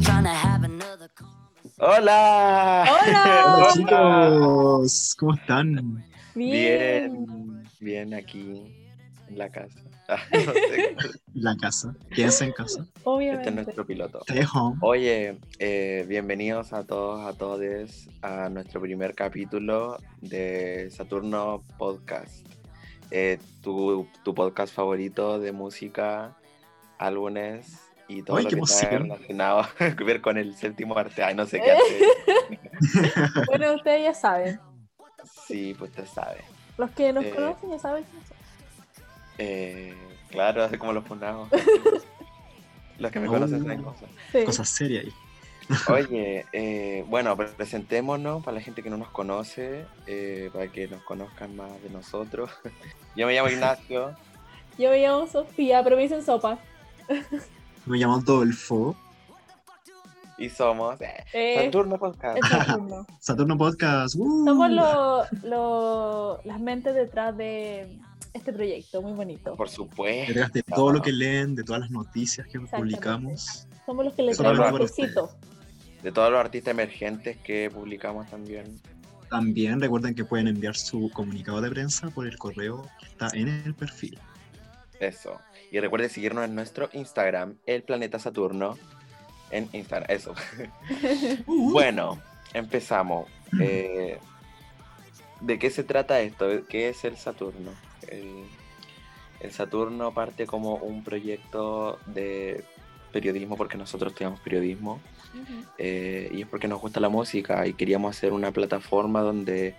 Hola. Hola. chicos, ¿cómo están? Bien, bien aquí en la casa. Ah, no sé, La casa. Quédense en casa. este es Obviamente. nuestro piloto. Stay home. Oye, eh, bienvenidos a todos, a todos a nuestro primer capítulo de Saturno Podcast. Eh, tu, tu podcast favorito de música, álbumes y todo Ay, lo qué que emoción. relacionado que ver con el séptimo arte. Ay, no sé qué hacer. Bueno, ustedes ya saben. Sí, pues usted sabe. Los que nos Eh. conocen ya saben quién son. Eh, claro, así como los funamos. los que me Oh. conocen saben cosas. Sí. Cosas serias ahí. Oye, eh, bueno, presentémonos para la gente que no nos conoce, eh, para que nos conozcan más de nosotros. Yo me llamo Ignacio. Yo me llamo Sofía, pero me dicen sopa. Me llamo Adolfo. Y somos eh, Eh, Saturno Podcast. Saturno. Saturno Podcast. ¡uh! Somos lo- lo- las mentes detrás de este proyecto, muy bonito. Por supuesto. Detrás de todo lo que leen, de todas las noticias que publicamos. Somos los que le Solamente traemos para besito. De todos los artistas emergentes que publicamos también. También recuerden que pueden enviar su comunicado de prensa por el correo que está en el perfil. Eso. Y recuerde seguirnos en nuestro Instagram, El Planeta Saturno. En Instagram, eso. Uh, Bueno, empezamos. Eh, ¿De qué se trata esto? ¿Qué es el Saturno? El, el Saturno parte como un proyecto de periodismo, porque nosotros estudiamos periodismo, eh, y es porque nos gusta la música y queríamos hacer una plataforma donde,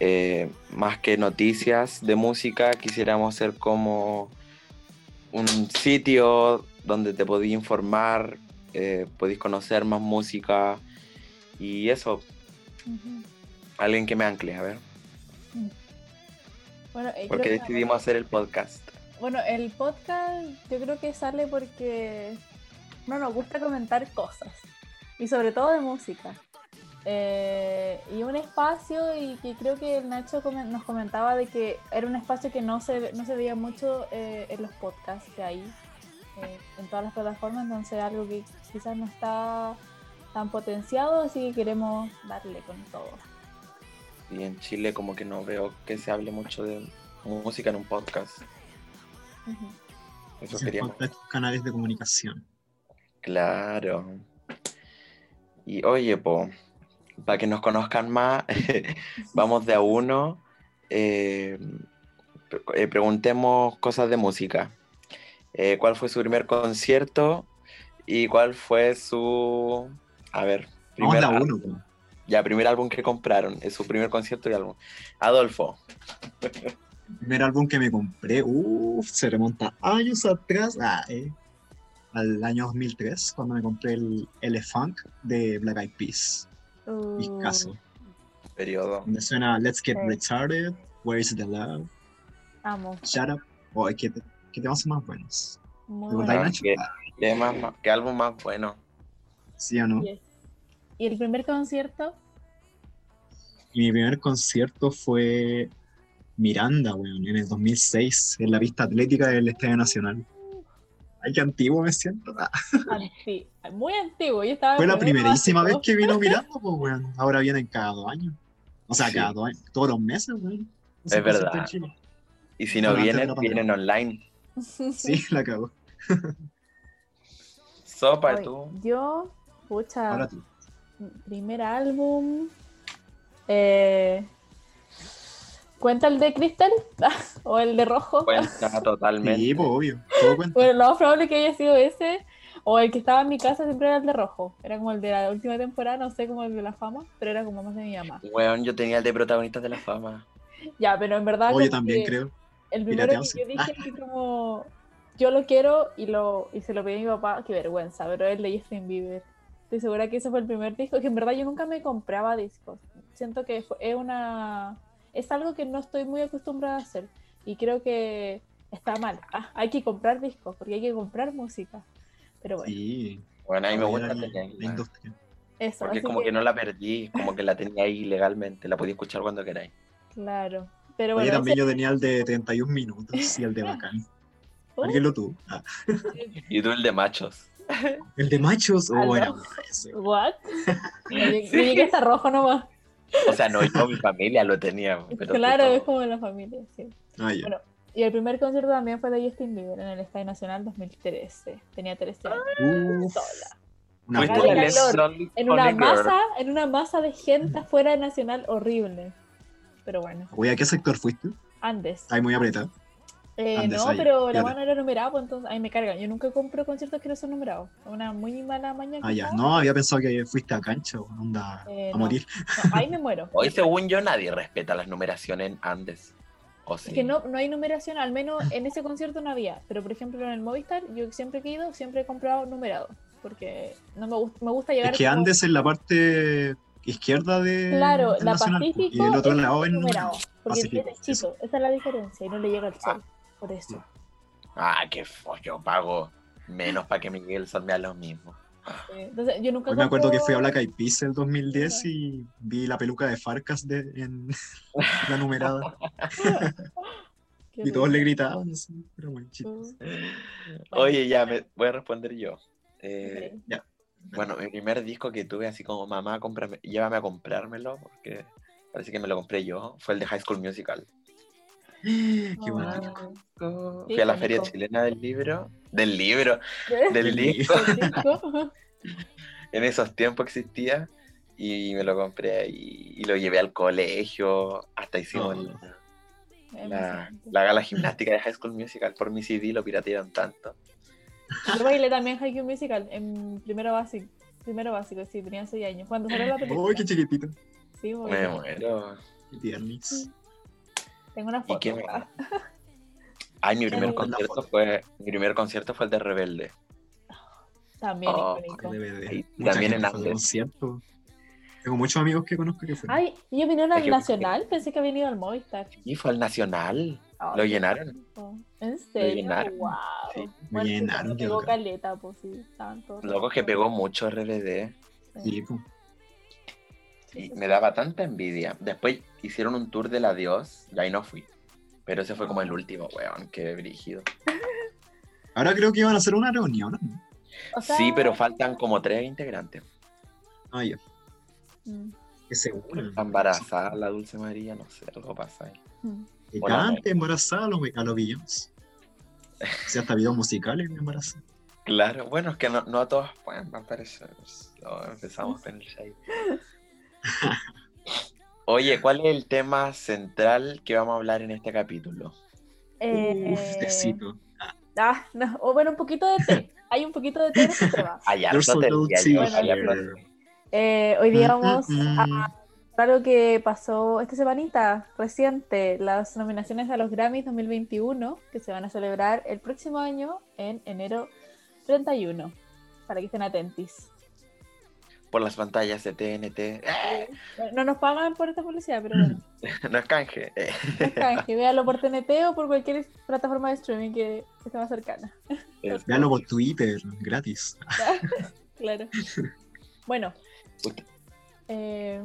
eh, más que noticias de música, quisiéramos ser como un sitio donde te podías informar, eh, podéis conocer más música y eso, alguien que me ancle, a ver, Bueno, eh, porque que- decidimos hacer el podcast. Bueno, el podcast yo creo que sale porque no nos gusta comentar cosas y sobre todo de música. Eh, y un espacio y que creo que el Nacho nos comentaba de que era un espacio que no se, no se veía mucho eh, en los podcasts que hay eh, en todas las plataformas, entonces algo que quizás no está tan potenciado, así que queremos darle con todo. Y en Chile como que no veo que se hable mucho de música en un podcast. Ujú. Eso hacen queríamos. canales de comunicación. Claro. Y oye, po, para que nos conozcan más, vamos de a uno. eh, pre- eh, preguntemos cosas de música. Eh, ¿Cuál fue su primer concierto? ¿Y cuál fue su... A ver, Vamos primer, de a uno. ya, primer álbum que compraron, es su primer concierto y álbum. Adolfo. El primer álbum que me compré, uff, se remonta años atrás, ah, eh, al año 2003, cuando me compré el Elefunk de Black Eyed Peas. Uh, Discaso. Periodo. Donde suena Let's Get Sí. Retarded, Where is the Love, amo. Shut Up. Oh, ¿qué, qué temas son más buenos? Muy. ¿qué? ¿Qué, más, más- qué álbum más bueno? ¿Sí o no? Yes. ¿Y el primer concierto? Y mi primer concierto fue Miranda, weón, en el 2006, en la pista atlética del Estadio Nacional. Ay, qué antiguo me siento. Ah, Anti- muy antiguo. Yo estaba Fue la primerísima vez que vino Miranda, pues, weón. Ahora vienen cada dos años. O sea, Sí. cada dos años, todos los meses, weón. Es verdad. Y si no vienen, vienen online. Sí, la cago. Sopa, Oye, tú. Yo, pucha, Ahora tú. primer álbum. Eh, ¿Cuenta el de Crystal? ¿O el de Rojo? Cuenta totalmente. Sí, pues, obvio. Todo cuenta. Bueno, lo más probable que haya sido ese. O el que estaba en mi casa siempre era el de Rojo. Era como el de la última temporada, no sé, como el de la fama, pero era como más de mi mamá. Weón, yo tenía el de protagonistas de la fama. Ya, pero en verdad. Oye, también que- creo. El primero que yo dije así como yo lo quiero y lo y se lo pedí a mi papá, qué vergüenza, pero el de Justin Bieber. Estoy segura que ese fue el primer disco, que en verdad yo nunca me compraba discos. Siento que fue- es una es algo que no estoy muy acostumbrada a hacer y creo que está mal. Ah, hay que comprar discos porque hay que comprar música. Pero bueno, Sí. Bueno, a mí me gusta la, la industria. eso. Porque como que no la perdí, como que la tenía ahí legalmente, la podía escuchar cuando queráis. Claro. Pero Oye, bueno, también ese- yo tenía el de 31 minutos y el de Bacán. Oh. Dígelo tú. Ah, Y tú el de machos. El de machos. Ah, Oh, era ese. ¿What? Yo llegué hasta rojo nomás. O sea, no, yo mi familia lo tenía. Pero claro, es como en la familia, sí. Ah. Bueno, Y el primer concierto también fue de Justin Bieber en el Estadio Nacional 2013. Tenía 13 años. Uf, Sola. una calor. En una masa, en una masa de gente afuera del Nacional horrible. Pero bueno, Oye, ¿a qué sector fuiste? Andes. Ahí muy apretado. Eh, no, ahí, pero la mano era numerada, pues entonces ahí me cargan. Yo nunca compro conciertos que no son numerados. Una muy mala mañana. Ah, ya. No, había pensado que fuiste a cancha o onda Eh, a no. morir. ahí me muero. Hoy, según yo, nadie respeta las numeraciones en Andes. ¿O sí? Es que no, no hay numeración, al menos en ese concierto no había. Pero por ejemplo en el Movistar, yo siempre que he ido, siempre he comprado numerado. Porque no me, gusta me gusta llegar. Es que como- Andes en la parte izquierda de. Claro, la Nacional, Pacífico Y el otro es lado en. numerado. Porque Pacífico, es derechito, esa es la diferencia y no le llega el sol. Por eso. Ah, qué fo, yo pago menos para que Miguel haga lo mismo. Entonces yo nunca Hoy me acuerdo que fui a Black Eyed Peas el 2010 y vi la peluca de Farcas de, en la numerada. Y todos le gritaban. Era muy chistoso. Oye, ya me voy a responder yo. Eh, ya. Bueno, mi primer disco que tuve así como mamá, cómprame, llévame a comprármelo, porque parece que me lo compré yo, fue el de High School Musical. Qué disco. Fui a la feria chilena del libro, del libro, del Del disco, ¿El disco? en esos tiempos existía, y me lo compré y, y lo llevé al colegio, hasta hicimos Oh. la, la, gala gimnástica de High School Musical, por mi CD lo piratearon tanto. Yo bailé también High School Musical en primero básico. Primero básico, sí, tenía 6 años. Cuando salió la película. ¡Uy, qué chiquitito! Sí, Me muero. Qué tiernis. Tengo una ¿Y foto. qué. Ay, mi primer concierto fue, mi primer concierto fue el de Rebelde. También Oh, icónico. También en Andes. concierto. Tengo muchos amigos que conozco que fueron. Ay, yo vinieron al que- Nacional, pensé que había venido al Movistar. Y fue al Nacional. Ay, ¿Lo llenaron? ¿En serio? llenaron. Wow. Sí, lo Bueno, sí, llenaron, pegó caleta, pues sí, Loco que pegó mucho RBD. Sí. Sí, Y sí, me daba tanta envidia. Después hicieron un tour del adiós y ahí no fui. Pero ese fue como el último, weón, qué brígido. Ahora creo que iban a hacer una reunión. ¿no? O sea, Sí, pero faltan como tres integrantes. Ah, ya. mm, Que seguro. Está embarazada la Dulce María, no sé, algo pasa ahí. mm. Cante embarazada a los, a los Beyoncé. Si hasta videos musicales me embarazada. Claro, bueno, es que no, no a todos pueden aparecer. No, empezamos con el shade. Oye, ¿cuál es el tema central que vamos a hablar en este capítulo? Eh, Uf, tecito. ah, no, o bueno, un poquito de té. Hay un poquito de té en este tema. Hay harto harto- Eh, hoy día vamos a algo que pasó esta semanita reciente, las nominaciones a los Grammys 2021, que se van a celebrar el próximo año en enero 31, para que estén atentis. Por las pantallas de TNT. ¡Eh! No nos pagan por esta publicidad, pero bueno, No es canje. eh. no es canje. véanlo por TNT o por cualquier plataforma de streaming que, que esté más cercana. Es- Véanlo por Twitter, gratis. Claro. Bueno. Eh,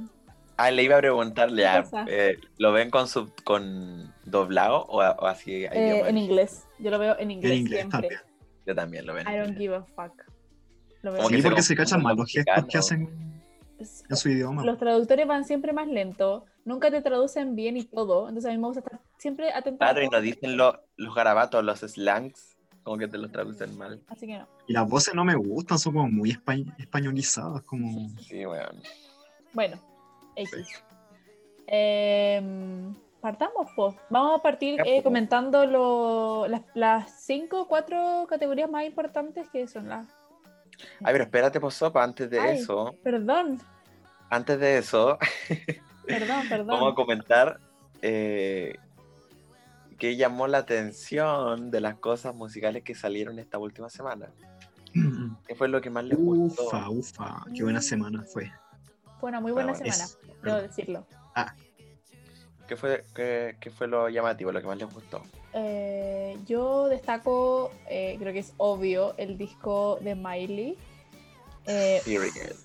Ah, le iba a preguntarle, ¿Qué ah, pasa? eh, ¿lo ven con sub, con doblado o, o así? eh, en inglés. Yo lo veo en inglés, En inglés siempre. también. Yo también lo veo. I don't give a fuck. Lo Sí, porque se cachan mal lo los gestos que hacen en su idioma. Los traductores van siempre más lento, nunca te traducen bien y todo, entonces a mí me gusta estar siempre atento. Claro, y nos dicen lo- los garabatos, los slangs, como que te los traducen mal. Así que no. Y las voces no me gustan, son como muy espa- españolizadas, como... Sí, weón. Bueno, X. Em, partamos, pues. Vamos a partir eh, comentando lo- las, las cinco o cuatro categorías más importantes que son las. Ay, pero espérate, pues, sopa, antes de Ay. eso, Perdón, antes de eso, perdón, perdón. vamos a comentar eh, qué llamó la atención de las cosas musicales que salieron esta última semana. ¿Qué fue lo que más les gustó? Ufa, ufa, qué buena semana fue. Fue una muy buena bueno, semana, Es- debo decirlo. ¿Qué fue, qué, qué fue lo llamativo, lo que más les gustó? Eh, yo destaco, eh, creo que es obvio, el disco de Miley. Eh, Period.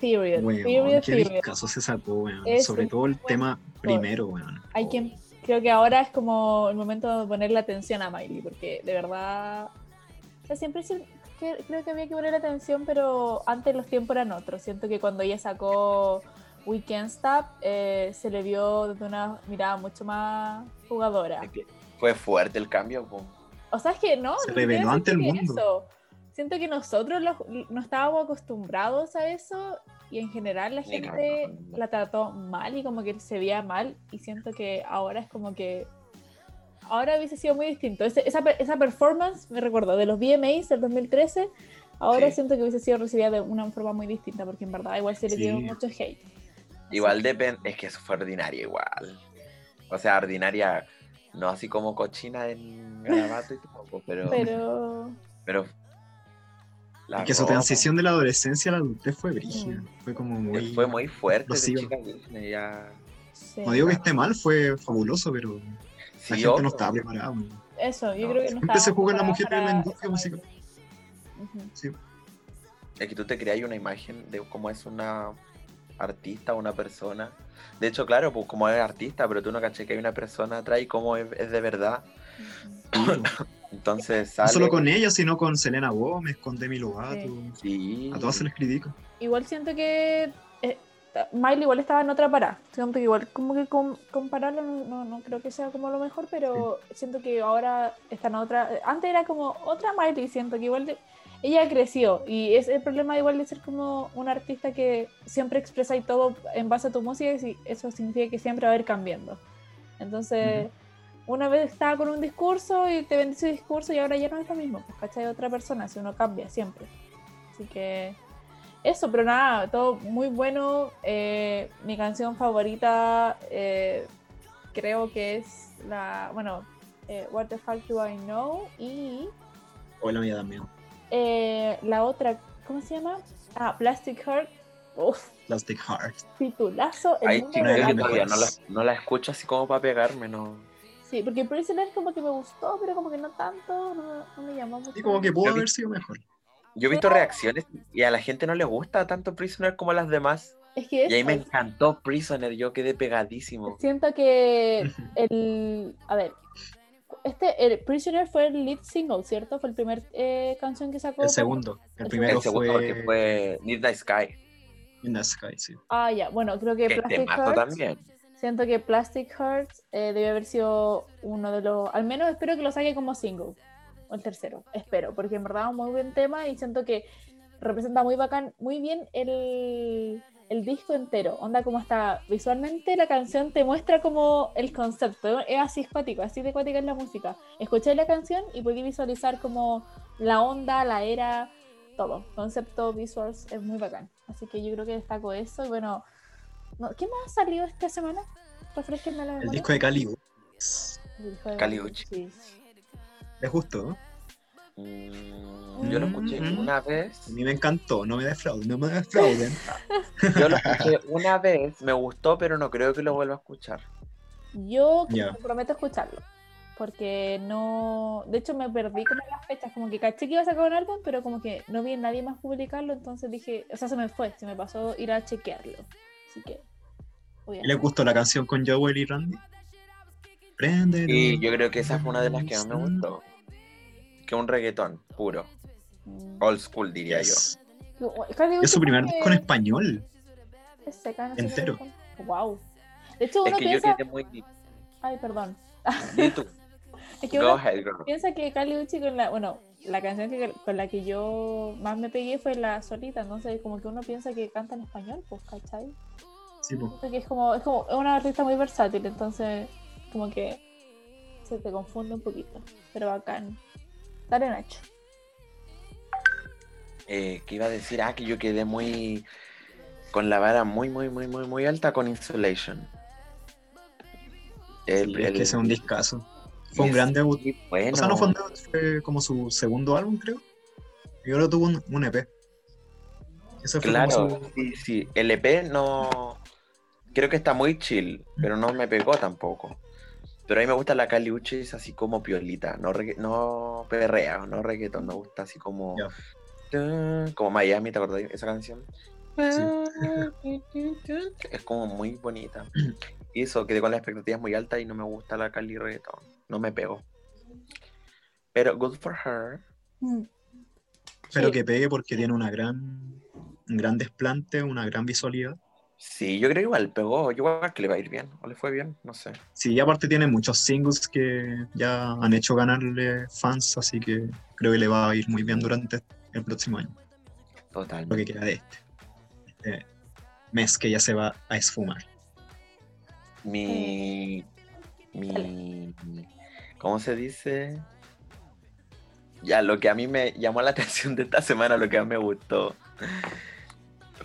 period, Weón, period, qué period. discazo se sacó, Sobre todo el tema primero, weón. Hay quien, creo que ahora es como el momento de ponerle atención a Miley, porque de verdad, o sea, siempre, siem- que creo que había que poner atención, pero antes los tiempos eran otros. Siento que cuando ella sacó We Can't Stop, eh, se le vio desde una mirada mucho más jugadora. Fue fuerte el cambio, po. O sea, es que no. Se reveló ante el mundo. eso. Siento que nosotros los- no estábamos acostumbrados a eso y en general la gente la trató mal y como que se veía mal y siento que ahora es como que ahora hubiese sido muy distinto. Ese- esa, esa performance, me recuerdo, de los VMAs del 2013, ahora Sí. siento que hubiese sido recibida de una forma muy distinta porque en verdad igual se le dio Sí. mucho hate. Igual depende, es que eso fue ordinaria igual. O sea, ordinaria, no así como cochina en garabato y todo, pero, pero, Pero la Es que su transición de la adolescencia a la adultez fue brígida. Fue como muy. fue muy fuerte de explosiva. chica Disney, ya. sí. No digo que esté mal, fue fabuloso, pero la Sí, gente no estaba preparada. man. eso, yo No, creo que no siempre se estábamos juzga a la mujer en la industria musical. Sí. Es que tú te creas una imagen de cómo es una artista, una persona. De hecho, claro, pues como es artista, pero tú no caché que hay una persona atrás y cómo es, es de verdad. Entonces No solo con ella, sino con Selena Gómez, con Demi Lovato. Sí. A todas se les critica. igual siento que eh, Miley igual estaba en otra parada. Siento que igual como que com- compararlo no, no, no creo que sea como lo mejor, pero siento que ahora está en otra. Antes era como otra Miley, siento que igual de- ella creció y es el problema igual de ser como un artista que siempre expresa y todo en base a tu música y eso significa que siempre va a ir cambiando. Entonces, una vez estaba con un discurso y te vendí ese discurso y ahora ya no es lo mismo, pues cachai otra persona, si uno cambia siempre. Así que eso, pero nada, todo muy bueno. Eh, mi canción favorita eh, creo que es la, bueno, eh, What the Fuck Do I Know y O la mía también. Eh, la otra, ¿cómo se llama? Ah, Plastic Heart. Uf, Plastic Heart. titulazo. el Ay, de que todavía no la, no la escucho así como para pegarme, no. Sí, porque Prisoner como que me gustó, pero como que no tanto, no, no me llamó mucho. Y como que pudo haber sido mejor. Yo he visto reacciones y a la gente no le gusta tanto Prisoner como a las demás. Es que Y ahí me encantó Prisoner, yo quedé pegadísimo. siento que el. A ver. Este, el Prisoner fue el lead single, ¿cierto? Fue el primer eh, canción que sacó. El segundo. El El primero El segundo fue, porque fue Midnight Sky. The Sky, sí. Ah, ya. Bueno, creo que Que Plastic Hearts. también. Siento que Plastic Hearts eh, debe haber sido uno de los. Al menos espero que lo saque como single. O el tercero. Espero. Porque en verdad es un muy buen tema y siento que representa muy bacán, muy bien el, el disco entero. Onda como está visualmente la canción te muestra como el concepto. Es así escuático, así de cuática es la música. Escuché la canción y podí visualizar como la onda, la era, todo. Concepto, visuals, es muy bacán. Así que yo creo que destaco eso. Y bueno, no, ¿qué más salió esta semana? Refresquenme la El memoria. disco de Cali. El disco de Cali Gucci, Gucci. sí. Es justo, ¿no? Yo lo escuché Mm. una vez. A mí me encantó, no me defrauden, no me defrauden. Yo lo escuché una vez, me gustó, pero no creo que lo vuelva a escuchar. Yo Ya. que prometo escucharlo. Porque no. De hecho, me perdí como las fechas. Como que caché que iba a sacar un álbum, pero como que no vi a nadie más publicarlo. Entonces dije. O sea, se me fue. Se me pasó ir a chequearlo. Así que. voy a- ¿Le gustó la canción con Joel y Randy? Prende. Y yo creo que esa fue una de las que más me gustó. Que un reggaetón puro. Mm. Old school, diría Yes. Cali Es su primer disco en español. es seca, no sé entero. Wow. De hecho, yo. Es uno que yo piensa. quedé muy. Ay, perdón. Es que Go uno ahead, girl. piensa que Cali Uchis con la, bueno, la canción que, con la que yo más me pegué fue la solita, entonces como que uno piensa que canta en español, pues, ¿cachai? Sí, po. Siento que es como, es como una artista muy versátil, entonces como que se te confunde un poquito, pero bacán. Dale Nacho. Eh, ¿Qué iba a decir? Ah, que yo quedé muy. Con la vara muy, muy, muy, muy, muy alta con Insulation. El- es el- que ese es un discazo. Fue un gran debut. Bueno. O sea, no fue un debut, fue como su segundo álbum, creo. Y ahora tuvo un, un EP. Ese fue como Claro, su- sí, sí. El EP no. Creo que está muy chill, pero no me pegó tampoco. Pero a mí me gusta la Cali Uchis así como piolita, no, regga- no perrea, no reggaeton, me gusta así como. Como Miami, ¿te acordás de esa canción? Sí. Es como muy bonita. Y eso, quedé con las expectativas muy altas y no me gusta la Cali reggaeton. No me pegó. Pero good for her. Mm. Espero Sí. que pegue porque tiene una gran, un gran desplante, una gran visualidad. Sí, yo creo que igual pegó. Yo creo que le va a ir bien. O le fue bien, no sé. Sí, y aparte tiene muchos singles que ya han hecho ganarle fans, así que creo que le va a ir muy bien durante el próximo año, lo que queda de este, este mes que ya se va a esfumar. Mi. Mi. ¿Cómo se dice? Ya, lo que a mí me llamó la atención de esta semana, lo que más me gustó,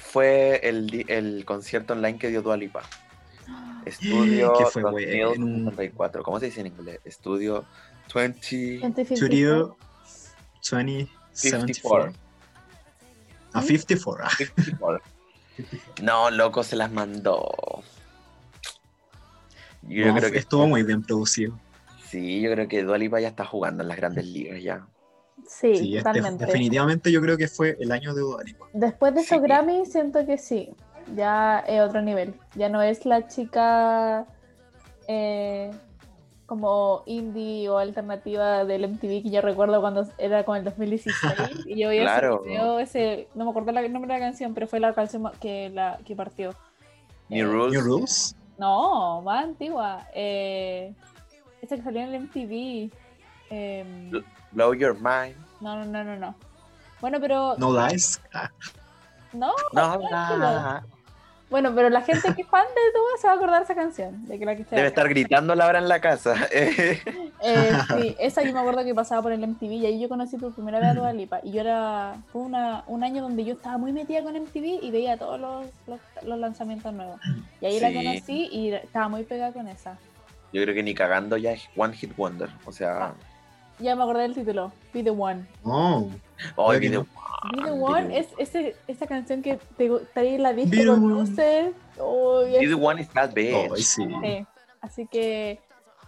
fue el, el concierto online que dio Dualipa. Estudio Que fue 2054. ¿Cómo se dice en inglés? Estudio 20. Studio 2074. 54. A 54. ah. 54. No, loco, se las mandó. Yo No, creo que estuvo muy bien producido. Sí, yo creo que Dualipa ya está jugando en las grandes ligas ya. Sí, Sí, este- totalmente. definitivamente yo creo que fue el año de Dua Lipa. Después de esos Sí. Grammy, siento que sí. Ya es otro nivel. Ya no es la chica eh, como indie o alternativa del MTV que yo recuerdo cuando era con el 2016. y yo ese Claro. video, ese, no me acuerdo el nombre de la canción, pero fue la canción que, la, que partió. New Eh, Rules. New Rules. No, más antigua. Eh, esa que salió en el MTV. em, Lo- Blow Your Mind. no, no, no, no, no. Bueno, pero. No Lies. Ah, No, No, la- Bueno, pero la gente que es fan de Dua se va a acordar de esa canción. De que la que Debe estar hablando. gritándola ahora en la casa. Eh, sí, esa yo me acuerdo que pasaba por el MTV y ahí yo conocí por primera vez a Dua Lipa. Y yo era. Fue una, un año donde yo estaba muy metida con MTV y veía todos los, los, los lanzamientos nuevos. Y ahí la Sí. conocí y estaba muy pegada con esa. Yo creo que ni cagando ya es One Hit Wonder. O sea, Ya me acordé del título, Be the One. Oh, hoy Oye, que video. Be the One Be es ese, esa canción que te gustaría la Be disco the con One. luces. Oh, Be the One is that bitch. oh, sí. sí. Así que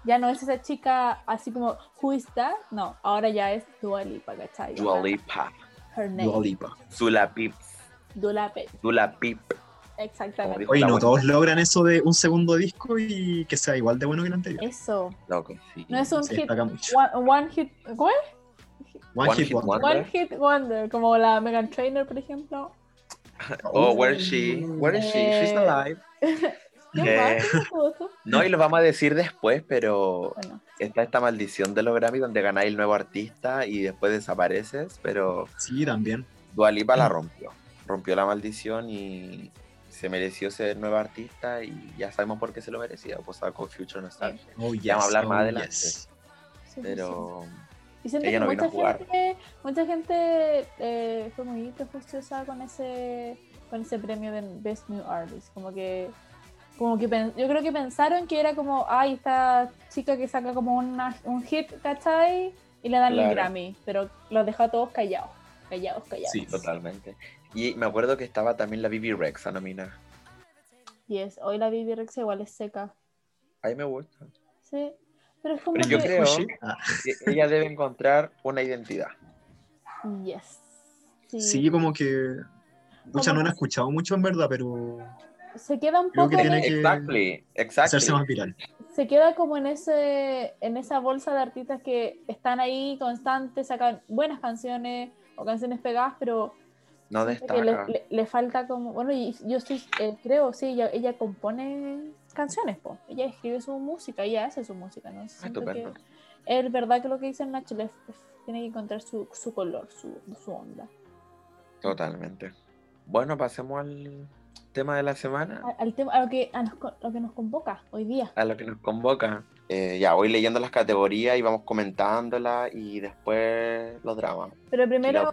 ya no es esa chica así como Who is that? No, ahora ya es Dua Lipa, ¿cachai? Dua Lipa. Her name. Dua Lipa. Zula Pip. Pip. Exactamente. Oye, no todos logran eso de un segundo disco y que sea igual de bueno que el anterior. Eso. Loco, sí. No es un hit. One, one hit. ¿Cómo es? One, One Hit Hit Wonder. One hit wonder. Como la Megan Trainor, por ejemplo. Oh, where is she? Where is she? She's Eh, alive. ¿Qué Eh. No, y lo vamos a decir después, pero Bueno, está esta maldición de los Grammy donde ganáis el nuevo artista y después desapareces, pero Sí, también. Dua Lipa la rompió. Rompió la maldición y se mereció ser nuevo artista y ya sabemos por qué se lo merecía, pues sacó Future Nostalgia. Oh, yes, vamos a hablar más oh, adelante. yes. sí, sí, Pero sí. Y siento ella que no vino a mucha jugar. gente, mucha gente eh, fue muy prejuiciosa con ese, con ese premio de Best New Artist. Como que, como que yo creo que pensaron que era como, ay, esta chica que saca como una- un hit, ¿cachai? Y le dan el Claro. Grammy, pero los dejó a todos callados, callados, callados. sí, totalmente. Y me acuerdo que estaba también la Bibi Rex a nominar. Y es, hoy la Bibi Rex igual es seca. A mí me gusta. Sí, pero es como Pero yo que... creo. Ah, que ella debe encontrar una identidad. Yes. sí, como que. Como no la he escuchado mucho en verdad, pero Se queda un Creo poco que en tiene que- Exactly, exactly. hacerse más viral. se queda como en ese en esa bolsa de artistas que están ahí constantes, sacan buenas canciones o canciones pegadas, pero No que le, destaca. le- le falta como, bueno, y yo sí eh, creo, sí, ella, ella compone canciones, po. ella escribe su música, ella hace su música, ¿no? Que estupendo. es verdad que lo que dice Nacho, le- tiene que encontrar su, su color, su, su onda. Totalmente. Bueno, pasemos al tema de la semana, A- Al tema, a lo que, a nos lo que nos convoca hoy día. a lo que nos convoca. Eh, ya voy leyendo las categorías y vamos comentándolas y después los dramas. Pero primero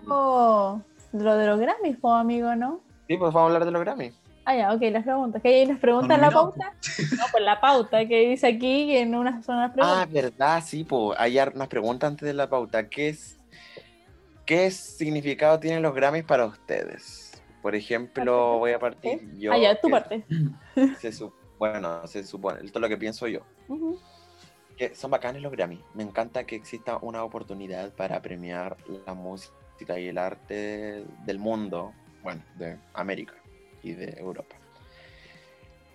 lo de los Grammys, po, amigo, ¿no? Sí, pues vamos a hablar de los Grammy. Ah, ya, ok, las preguntas. ¿Que ahí nos preguntan la Nominado. pauta? No, pues la pauta que dice aquí que en unas son las Ah, preguntas. verdad, sí, pues hay unas preguntas antes de la pauta. ¿Qué es qué significado tienen los Grammys para ustedes? Por ejemplo, voy a partir yo. ah, ya, tu parte. se su- bueno, se supone, esto es lo que pienso yo. Ujú. que son bacanes los Grammy. Me encanta que exista una oportunidad para premiar la música y el arte del mundo, bueno, de América y de Europa.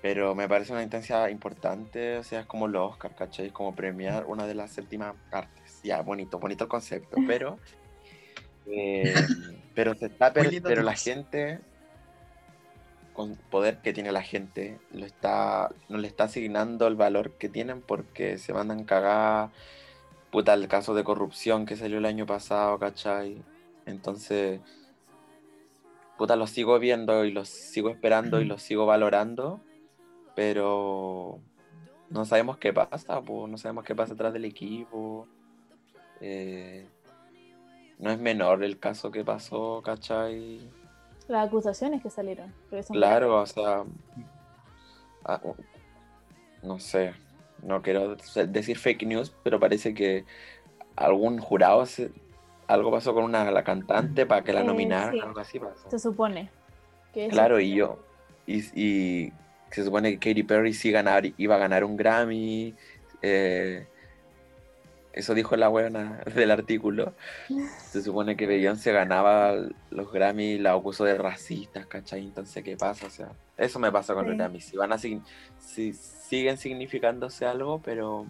Pero me parece una instancia importante, o sea, es como los Oscar, ¿cachai? Es como premiar una de las séptimas artes. Ya, bonito, bonito el concepto, pero Eh, pero se está per- pero la gente, con poder que tiene la gente, lo está, no le está asignando el valor que tienen porque se mandan cagar. Puta, el caso de corrupción que salió el año pasado, ¿cachai? Entonces, puta, los sigo viendo y los sigo esperando y los sigo valorando, pero no sabemos qué pasa, pues, no sabemos qué pasa atrás del equipo. Eh, no es menor el caso que pasó, ¿cachai? Las acusaciones que salieron. Claro, o sea, ah, no sé, no quiero decir fake news, pero parece que algún jurado, se- algo pasó con una la cantante para que la Eh, nominaran, sí. algo así pasó. Se supone. Que Claro, y yo, y, y se supone que Katy Perry sí ganar, iba a ganar un Grammy, eh, eso dijo la buena del artículo. Se supone que Beyoncé ganaba los Grammy y la acusó de racistas, ¿cachai? Entonces, ¿qué pasa? O sea, eso me pasa con los Sí. Grammy. Si van a si siguen significándose algo, pero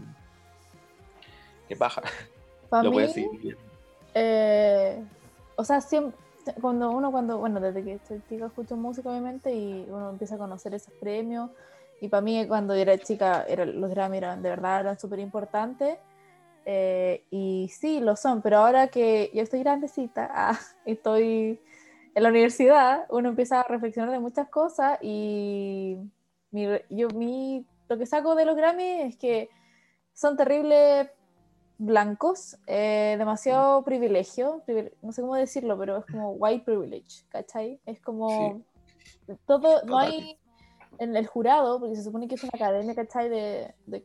qué paja. Pa' Lo voy a seguir. Eh, o sea, siempre, cuando uno, cuando, bueno, desde que estoy chica escucho música, obviamente, y uno empieza a conocer esos premios. Y para mí, cuando era chica, era, los Grammy eran, de verdad eran súper importantes. Eh, y sí, lo son, pero ahora que yo estoy grandecita, ah, estoy en la universidad, uno empieza a reflexionar de muchas cosas y mi, yo, mi, lo que saco de los Grammy es que son terribles blancos, eh, demasiado privilegio, privile- no sé cómo decirlo, pero es como white privilege, ¿cachai? Es como todo, no hay en el jurado, porque se supone que es una academia, ¿cachai? De, de,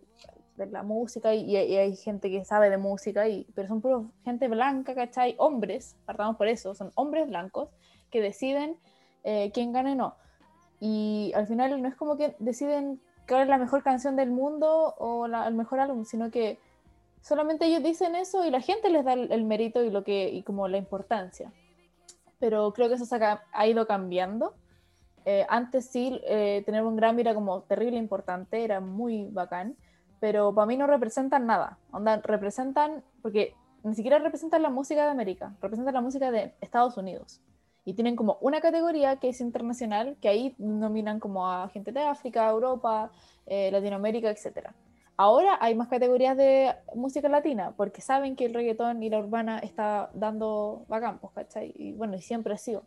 de la música y, y hay gente que sabe de música, y, pero son gente blanca, ¿cachai? Hombres, partamos por eso, son hombres blancos que deciden eh, quién gana y no. Y al final no es como que deciden cuál es la mejor canción del mundo o la- el mejor álbum, sino que solamente ellos dicen eso y la gente les da el, mérito y lo que y como la importancia. Pero creo que eso se ha, ido cambiando. Eh, antes sí, eh, tener un Grammy era como terrible importante, era muy bacán, pero para mí no representan nada. Representan, porque ni siquiera representan la música de América, representan la música de Estados Unidos. Y tienen como una categoría que es internacional, que ahí nominan como a gente de África, Europa, eh, Latinoamérica, etc. Ahora hay más categorías de música latina, porque saben que el reggaetón y la urbana está dando bacán, pues, ¿cachai? Y bueno, y siempre ha sido.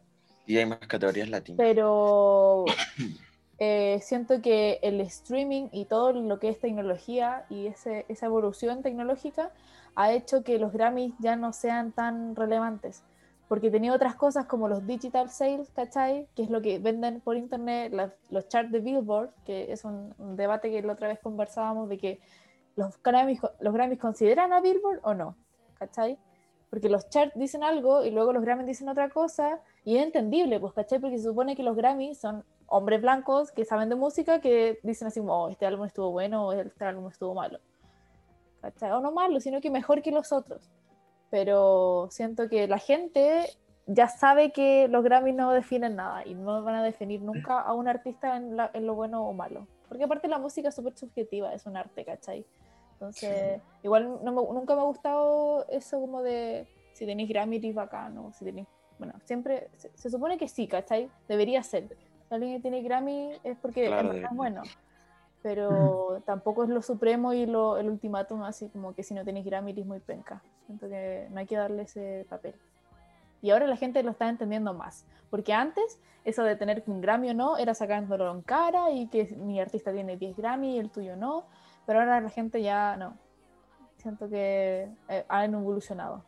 Y hay más categorías latinas. Pero eh, siento que el streaming y todo lo que es tecnología y ese, esa evolución tecnológica ha hecho que los Grammys ya no sean tan relevantes. Porque tenía otras cosas como los digital sales, ¿cachai? Que es lo que venden por internet, la- los charts de Billboard, que es un, un debate que la otra vez conversábamos de que los Grammys, los Grammys consideran a Billboard o no, ¿cachai? Porque los charts dicen algo y luego los Grammys dicen otra cosa y es entendible, pues, ¿cachai? Porque se supone que los Grammys son hombres blancos que saben de música que dicen así oh, este álbum estuvo bueno o este álbum estuvo malo. ¿Cachai? O no malo, sino que mejor que los otros. Pero siento que la gente ya sabe que los Grammys no definen nada y no van a definir nunca a un artista en, la- en lo bueno o malo. Porque aparte la música es súper subjetiva, es un arte, ¿cachai? Entonces, igual no me- nunca me ha gustado eso como de si tenéis Grammy eres bacano, si tenéis... Bueno, siempre se, se supone que sí, ¿cachai? Debería ser. Si alguien tiene Grammy es porque Claro, en verdad es bueno. Pero tampoco es lo supremo y lo, el ultimátum, así como que si no tenéis Grammy eres muy penca. Siento que no hay que darle ese papel. Y ahora la gente lo está entendiendo más. Porque antes, eso de tener un Grammy o no, era sacándolo en cara y que mi artista tiene 10 Grammy y el tuyo no. Pero ahora la gente ya no. Siento que eh, han evolucionado.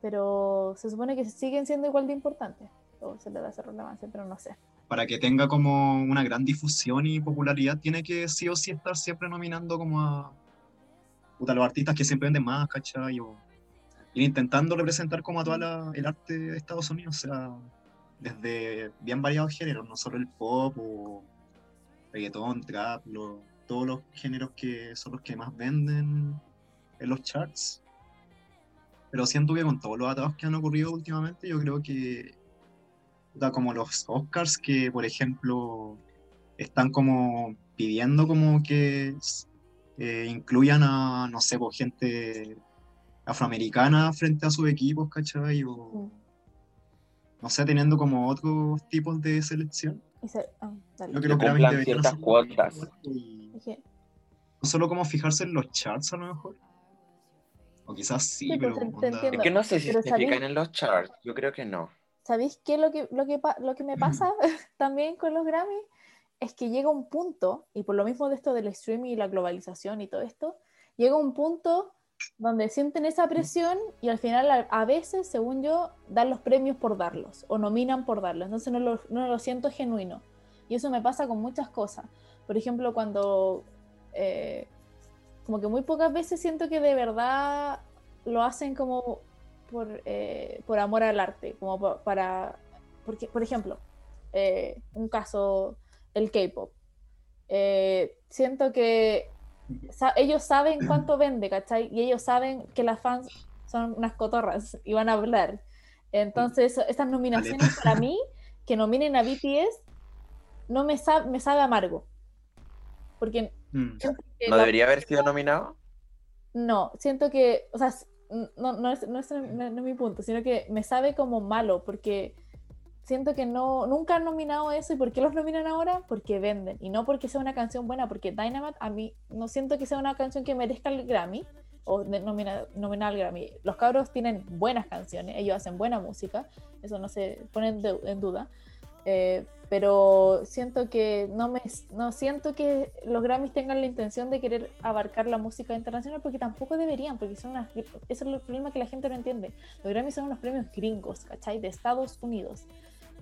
Pero se supone que siguen siendo igual de importantes. O se le da esa relevancia, pero no sé. Para que tenga como una gran difusión y popularidad, tiene que sí o sí estar siempre nominando como a, puta, los artistas que siempre venden más, ¿cachai? O ir intentando representar como a todo el arte de Estados Unidos, o sea, desde bien variados géneros, no solo el pop o reggaetón, trap, lo- todos los géneros que son los que más venden en los charts. Pero siento que con todos los atados que han ocurrido últimamente, yo creo que como los Oscars que, por ejemplo, están como pidiendo como que eh, incluyan a, no sé, por gente afroamericana frente a sus equipos, ¿cachai? O, Mm. no sé, teniendo como otros tipos de selección. Y se- ah, dale. Creo que los Grammys ciertas cuotas. y No solo como fijarse en los charts a lo mejor. O quizás sí, Sí, pero pues, onda- entiendo. Es que no sé si Pero se fijan en los charts. Yo creo que no. ¿Sabéis qué lo que, lo que, lo que me pasa también con los Grammy? Es que llega un punto, y por lo mismo de esto del streaming y la globalización y todo esto, llega un punto donde sienten esa presión y al final a, a veces, según yo, dan los premios por darlos o nominan por darlos. Entonces no lo, no lo siento genuino. Y eso me pasa con muchas cosas. Por ejemplo, cuando... eh, como que muy pocas veces siento que de verdad lo hacen como por, eh, por amor al arte, como pa- para, porque, por ejemplo, eh, un caso, el K-Pop. Eh, siento que sa- ellos saben cuánto vende, ¿cachai? Y ellos saben que las fans son unas cotorras y van a hablar. Entonces, estas nominaciones para mí, que nominen a BTS, no me, sa- me sabe amargo. Porque Mm. ¿No debería haber sido nominado? no, siento que, o sea, no, no, es, no, es, no- es mi punto, sino que me sabe como malo, porque siento que no, nunca han nominado eso, ¿y por qué los nominan ahora? Porque venden, y no porque sea una canción buena, porque Dynamite a mí no siento que sea una canción que merezca el Grammy, o de- nomina- nominar al Grammy. Los cabros tienen buenas canciones, ellos hacen buena música, eso no se pone en, en duda, eh, pero siento que no me no siento que los Grammys tengan la intención de querer abarcar la música internacional porque tampoco deberían, porque son unas, eso es el problema que la gente no entiende. Los Grammys son unos premios gringos, ¿cachai? De Estados Unidos.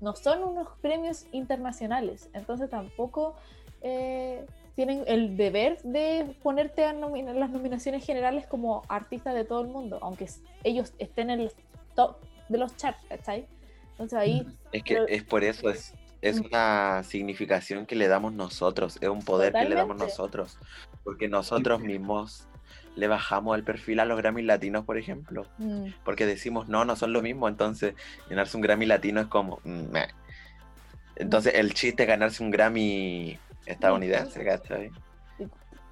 No son unos premios internacionales, entonces tampoco eh, tienen el deber de ponerte a nomina- las nominaciones generales como artista de todo el mundo, aunque ellos estén en el top de los charts, ¿cachai? Entonces ahí Es que Pero- es por eso, es, es una significación que le damos nosotros, es un poder que le damos nosotros, porque nosotros mismos le bajamos el perfil a los Grammys latinos, por ejemplo, mm, porque decimos, no, no son lo mismo, entonces ganarse un Grammy latino es como, meh. entonces el chiste es ganarse un Grammy estadounidense, ¿cachai?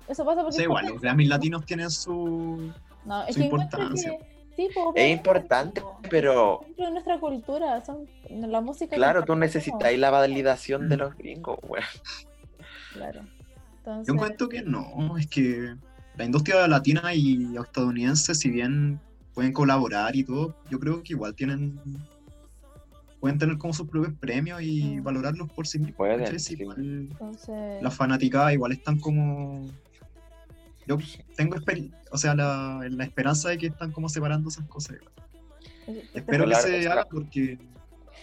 eso pasa porque igual, los Grammys latinos tienen su. No, es su que encuentro importancia. que- sí, pues, Es importante, po. pero Dentro de nuestra cultura, son la música. claro, tú necesitáis la validación de los gringos, weón. hacemos, Claro. Entonces, Yo encuentro que no, es que la industria latina y estadounidense, si bien pueden colaborar y todo, yo creo que igual tienen. Pueden tener como sus propios premios y Mm. valorarlos por sí mismos. Pueden, sí. Igual entonces las fanaticadas igual están como. Yo tengo esper- o sea, la, la esperanza de que están como separando esas cosas. igual. Espero Claro, que se haga porque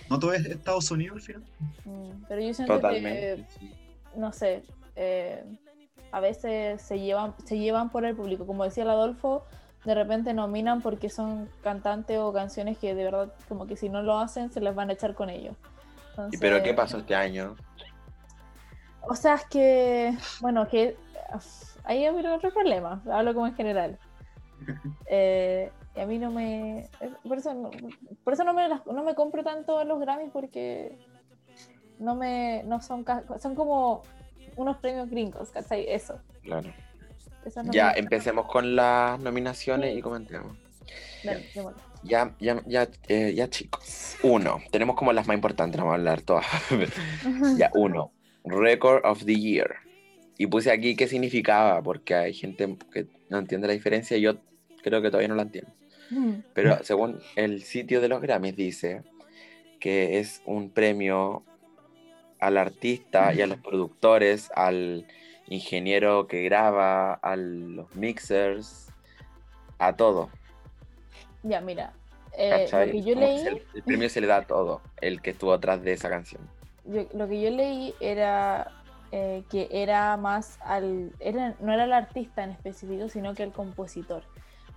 no todo es Estados Unidos al final. mm, pero yo siento Totalmente. que, sí. no sé, eh, a veces se llevan, se llevan por el público. Como decía el Adolfo, de repente nominan porque son cantantes o canciones que de verdad, como que si no lo hacen, se les van a echar con ellos. ¿Y pero qué pasó este año? O sea, es que, bueno, que ahí hay otro problema, hablo como en general. Eh, y a mí no me. Por eso no, por eso no me, no me compro tanto los Grammys porque no me. No son, son como unos premios gringos, ¿cachai? Eso. Claro. eso no Ya, empecemos con las nominaciones Sí. y comentemos. Dale. Ya, ya, ya, eh, ya chicos. Uno, tenemos como las más importantes, vamos a hablar todas. ya, uno, Record of the Year. Y puse aquí qué significaba, porque hay gente que no entiende la diferencia y yo creo que todavía no la entiendo. Mm, Pero según el sitio de los Grammys dice que es un premio al artista y a los productores, al ingeniero que graba, a los mixers, a todo. Ya, mira. eh, lo que yo leí. el, el premio se le da a todo, el que estuvo atrás de esa canción. yo- lo que yo leí era eh, que era más al. Era, no era el artista en específico, sino que el compositor.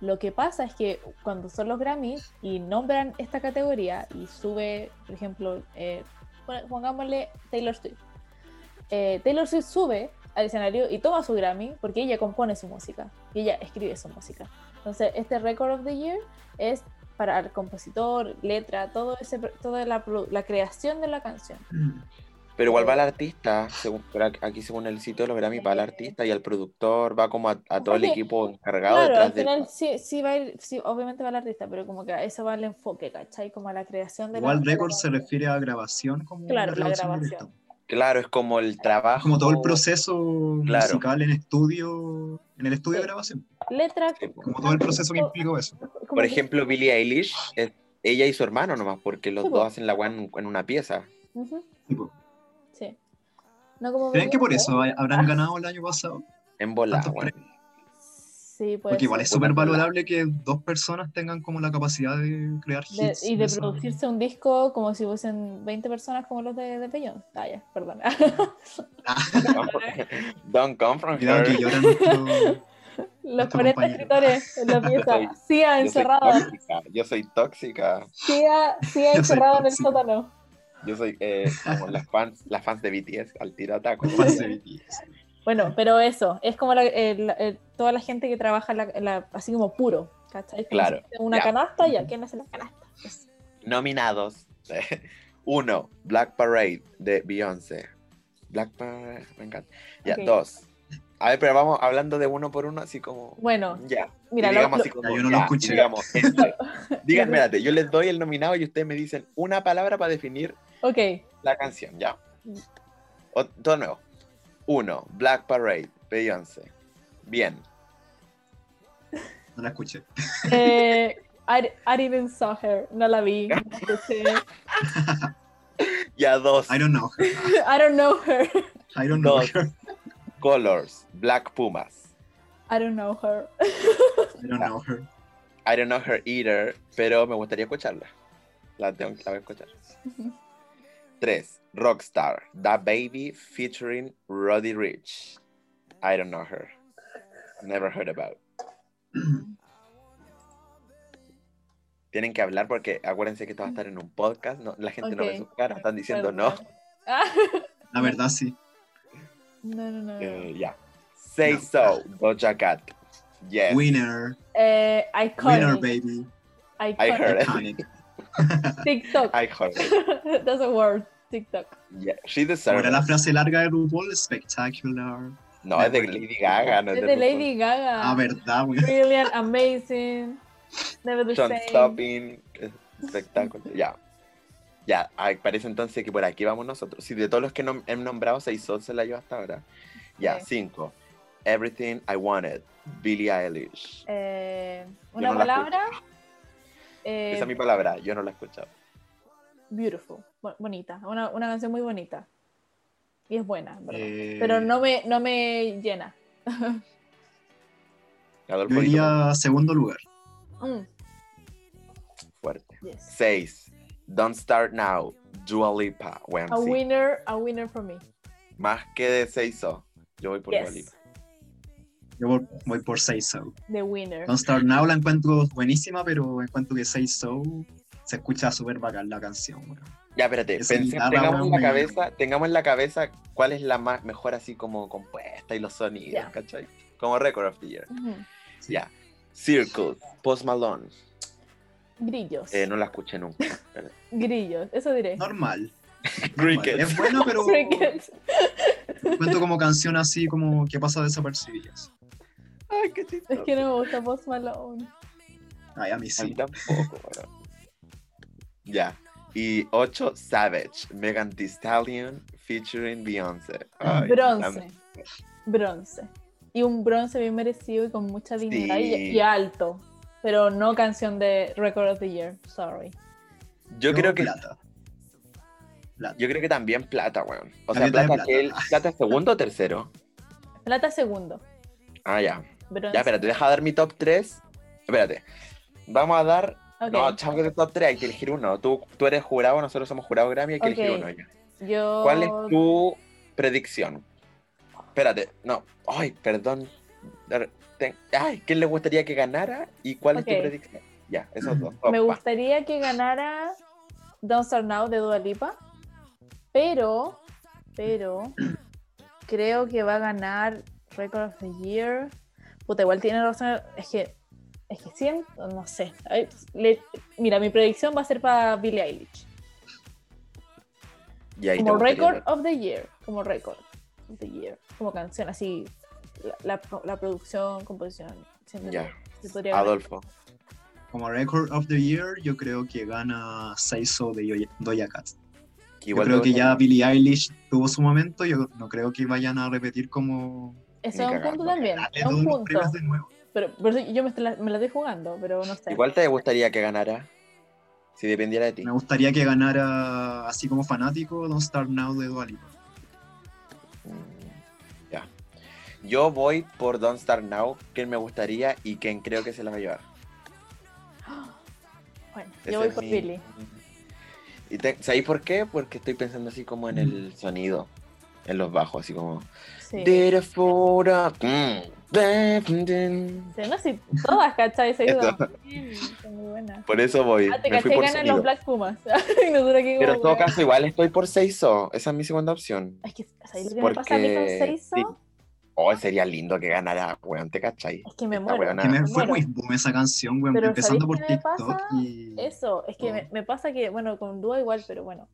Lo que pasa es que cuando son los Grammys y nombran esta categoría y sube, por ejemplo, eh, pon- pongámosle Taylor Swift. Eh, Taylor Swift sube al escenario y toma su Grammy porque ella compone su música y ella escribe su música. Entonces, este Record of the Year es para el compositor, letra, todo ese, toda la, la creación de la canción. Pero igual va al artista, según, aquí según el sitio de los Grammy, va al artista y al productor, va como a, a todo el equipo encargado Claro, al detrás del... final sí, sí va a ir, sí, obviamente va al artista, pero como que a eso va el enfoque, ¿cachai? Como a la creación de la- Igual record se refiere a grabación como Claro, una la grabación grabación. Claro, es como el trabajo... Como todo el proceso Claro. musical en estudio, en el estudio Sí. de grabación. Letra. Como todo el proceso que implicó eso. Por que- ejemplo, Billie Eilish, es ella y su hermano nomás, porque los Sí, po. dos hacen la weá en, una pieza. Sí. No como ¿Creen que por eso hay- habrán ganado el año pasado? En bola? Sí, puede Porque igual es súper valorable que dos personas tengan como la capacidad de crear De- hits. y de producirse un disco como si fuesen 20 personas como los de, de Beyoncé. Ah, ya, perdón. Don't come from- Don't come from Cuidado her. los Nuestro 40 compañero. escritores en la pieza. Sia Yo soy encerrada. tóxica, yo soy tóxica. Sia, encerrada en el sótano. Yo soy eh, como las fans, las fans de BTS al tiro ataco. fans de BTS. Bueno, pero eso, es como la- toda la gente que trabaja en la- así como puro. ¿cachai? Claro, Una ya. canasta y a quién hace la canasta. Eso. Nominados. Uno, Black Parade de Beyoncé. Black Parade, me encanta. Ya, dos. A ver, pero vamos hablando de uno por uno, así como. Bueno, Ya. mira, Y lo- digamos lo- así como. Ya, yo no lo escuché. digamos, este. Digan, espérate, yo les doy el nominado y ustedes me dicen una palabra para definir la canción, ¿ya? O- todo nuevo. Uno, Black Parade, Beyoncé. Bien. No la escuché. Eh, I, I didn't saw her, no la vi. no la escuché. Ya dos, I don't know. I don't know her. I don't know. Dos. Colors, Black Pumas. I don't know her. I don't know her. I don't know her either, pero me gustaría escucharla. La tengo la voy a escuchar. Tres, Rockstar, Da Baby featuring Roddy Rich. I don't know her. Never heard about. Tienen que hablar porque acuérdense que esto va a estar en un podcast. no- la gente no ve sus caras, están diciendo no. Perdón. La verdad sí. No, no, no. Eh, Ya. Say No. so, Doja Cat. Yes. Winner. Eh, Winner, iconic. baby. I iconic. heard it. Iconic. TikTok. I heard it. That's a word. TikTok. Yeah, she deserves era la it. frase larga de RuPaul, spectacular. No, es de Lady Gaga, no es de de RuPaul. Lady Gaga. Ah, verdad, güey. Brilliant, amazing. Never the John same. Stopping, espectáculo. Ya. Ya, ay, parece entonces que por aquí vamos nosotros. Si de todos los que nom- he nombrado, seis son se la lleva hasta ahora. Ya, cinco. Everything I Wanted, Billie Eilish. Eh, una no palabra. eh, Esa es mi palabra, yo no la he escuchado. beautiful. bo- Bonita. Una, una canción muy bonita. Y es buena. Eh, Pero no me, no me llena. Yo segundo lugar. Mm, fuerte. yes. Seis. Don't Start Now, Dua Lipa. Bueno, A sí. winner, a winner for me. Más que de seis, oh. yo voy por Dua Lipa. Yes. Yo voy, por Say So. The winner. Don't Start Now la encuentro buenísima, pero encuentro que Say So se escucha súper bacán la canción. güey. Ya, espérate, pensé- tengamos en la cabeza, tengamos en la cabeza cuál es la más mejor así como compuesta y los sonidos, Ya. ¿cachai? Como Record of the Year. Ya. Circle, Post Malone. Grillos. Eh, no la escuché nunca. Grillos, eso diré. Normal. Cricket. Es buena, pero Crickets. cuento como canción así como que pasa desapercibida. Ay, qué chistoso. Es que no me gusta Post Malone. Ay, a mí A mí sí. tampoco, weón. Ya. Y 8, Savage, Megan Thee Stallion featuring Beyoncé. Ay, Bronce. Bronce. Y un bronce bien merecido y con mucha dignidad y, Sí. y alto. Pero no canción de Record of the Year. Sorry. Yo creo que Plata. Plata. yo creo que también plata, weón. O sea, plata, plata. que él, plata segundo o tercero. Plata segundo. Ah, ya. Bronce. Ya, espérate, deja dar mi top 3. Espérate. Vamos a dar. No, chavo, que de top 3 hay que elegir uno. Tú, tú eres jurado, nosotros somos jurado Grammy, hay que elegir uno ya. Yo... ¿Cuál es tu predicción? Espérate, no. Ay, perdón. Ay, ¿quién le gustaría que ganara? ¿Y cuál es tu predicción? Ya, esos dos. Me gustaría que ganara Don't Start Now de Dua Lipa, pero, pero, creo que va a ganar Record of the Year. Puta, igual tiene razón, es que, es que siento, no sé. Ay, le- mira, mi predicción va a ser para Billie Eilish. Y ahí te Como Record of the Year. Como Record of the Year. Como canción, así. La, la, la producción, composición. Ya. ganar. Como Record of the Year, yo creo que gana Seiso de Doja-. Yo Igual creo que ya gustaría- Billie Eilish tuvo su momento, yo no creo que vayan a repetir como Ese Ni es un punto también. Es un punto. premios de nuevo. Pero, pero yo me, la, me la estoy jugando, pero no sé. Igual te gustaría que ganara. Si dependiera de ti. Me gustaría que ganara, así como fanático, Don't Start Now de Dua Lipa. Mm, Ya. Yo voy por Don't Start Now, quien me gustaría y quien creo que se la va a llevar. Bueno, Ese yo voy por mi- Billy. ¿Y te- ¿Sabéis por qué? Porque estoy pensando así como en el sonido, en los bajos, así como. Sí. Mm, no, sí, todas, ¿cachai? Se. Por eso voy. Ah, te me fui por ganan los Black Pumas. Pero en todo caso, igual estoy por Seiso. Esa es mi segunda opción. Es que, ¿sabes lo que me pasa a mí con Porque- Seiso? sí. Oh, sería lindo que ganara, weón, ¿te cachai? Es que me Esta muero. weona- Que me me fue muy boom esa canción, weón. Pero Empezando por ¿sabéis qué me TikTok y. Eso, es que Oh. me, me pasa que, bueno, con Dua igual, pero bueno,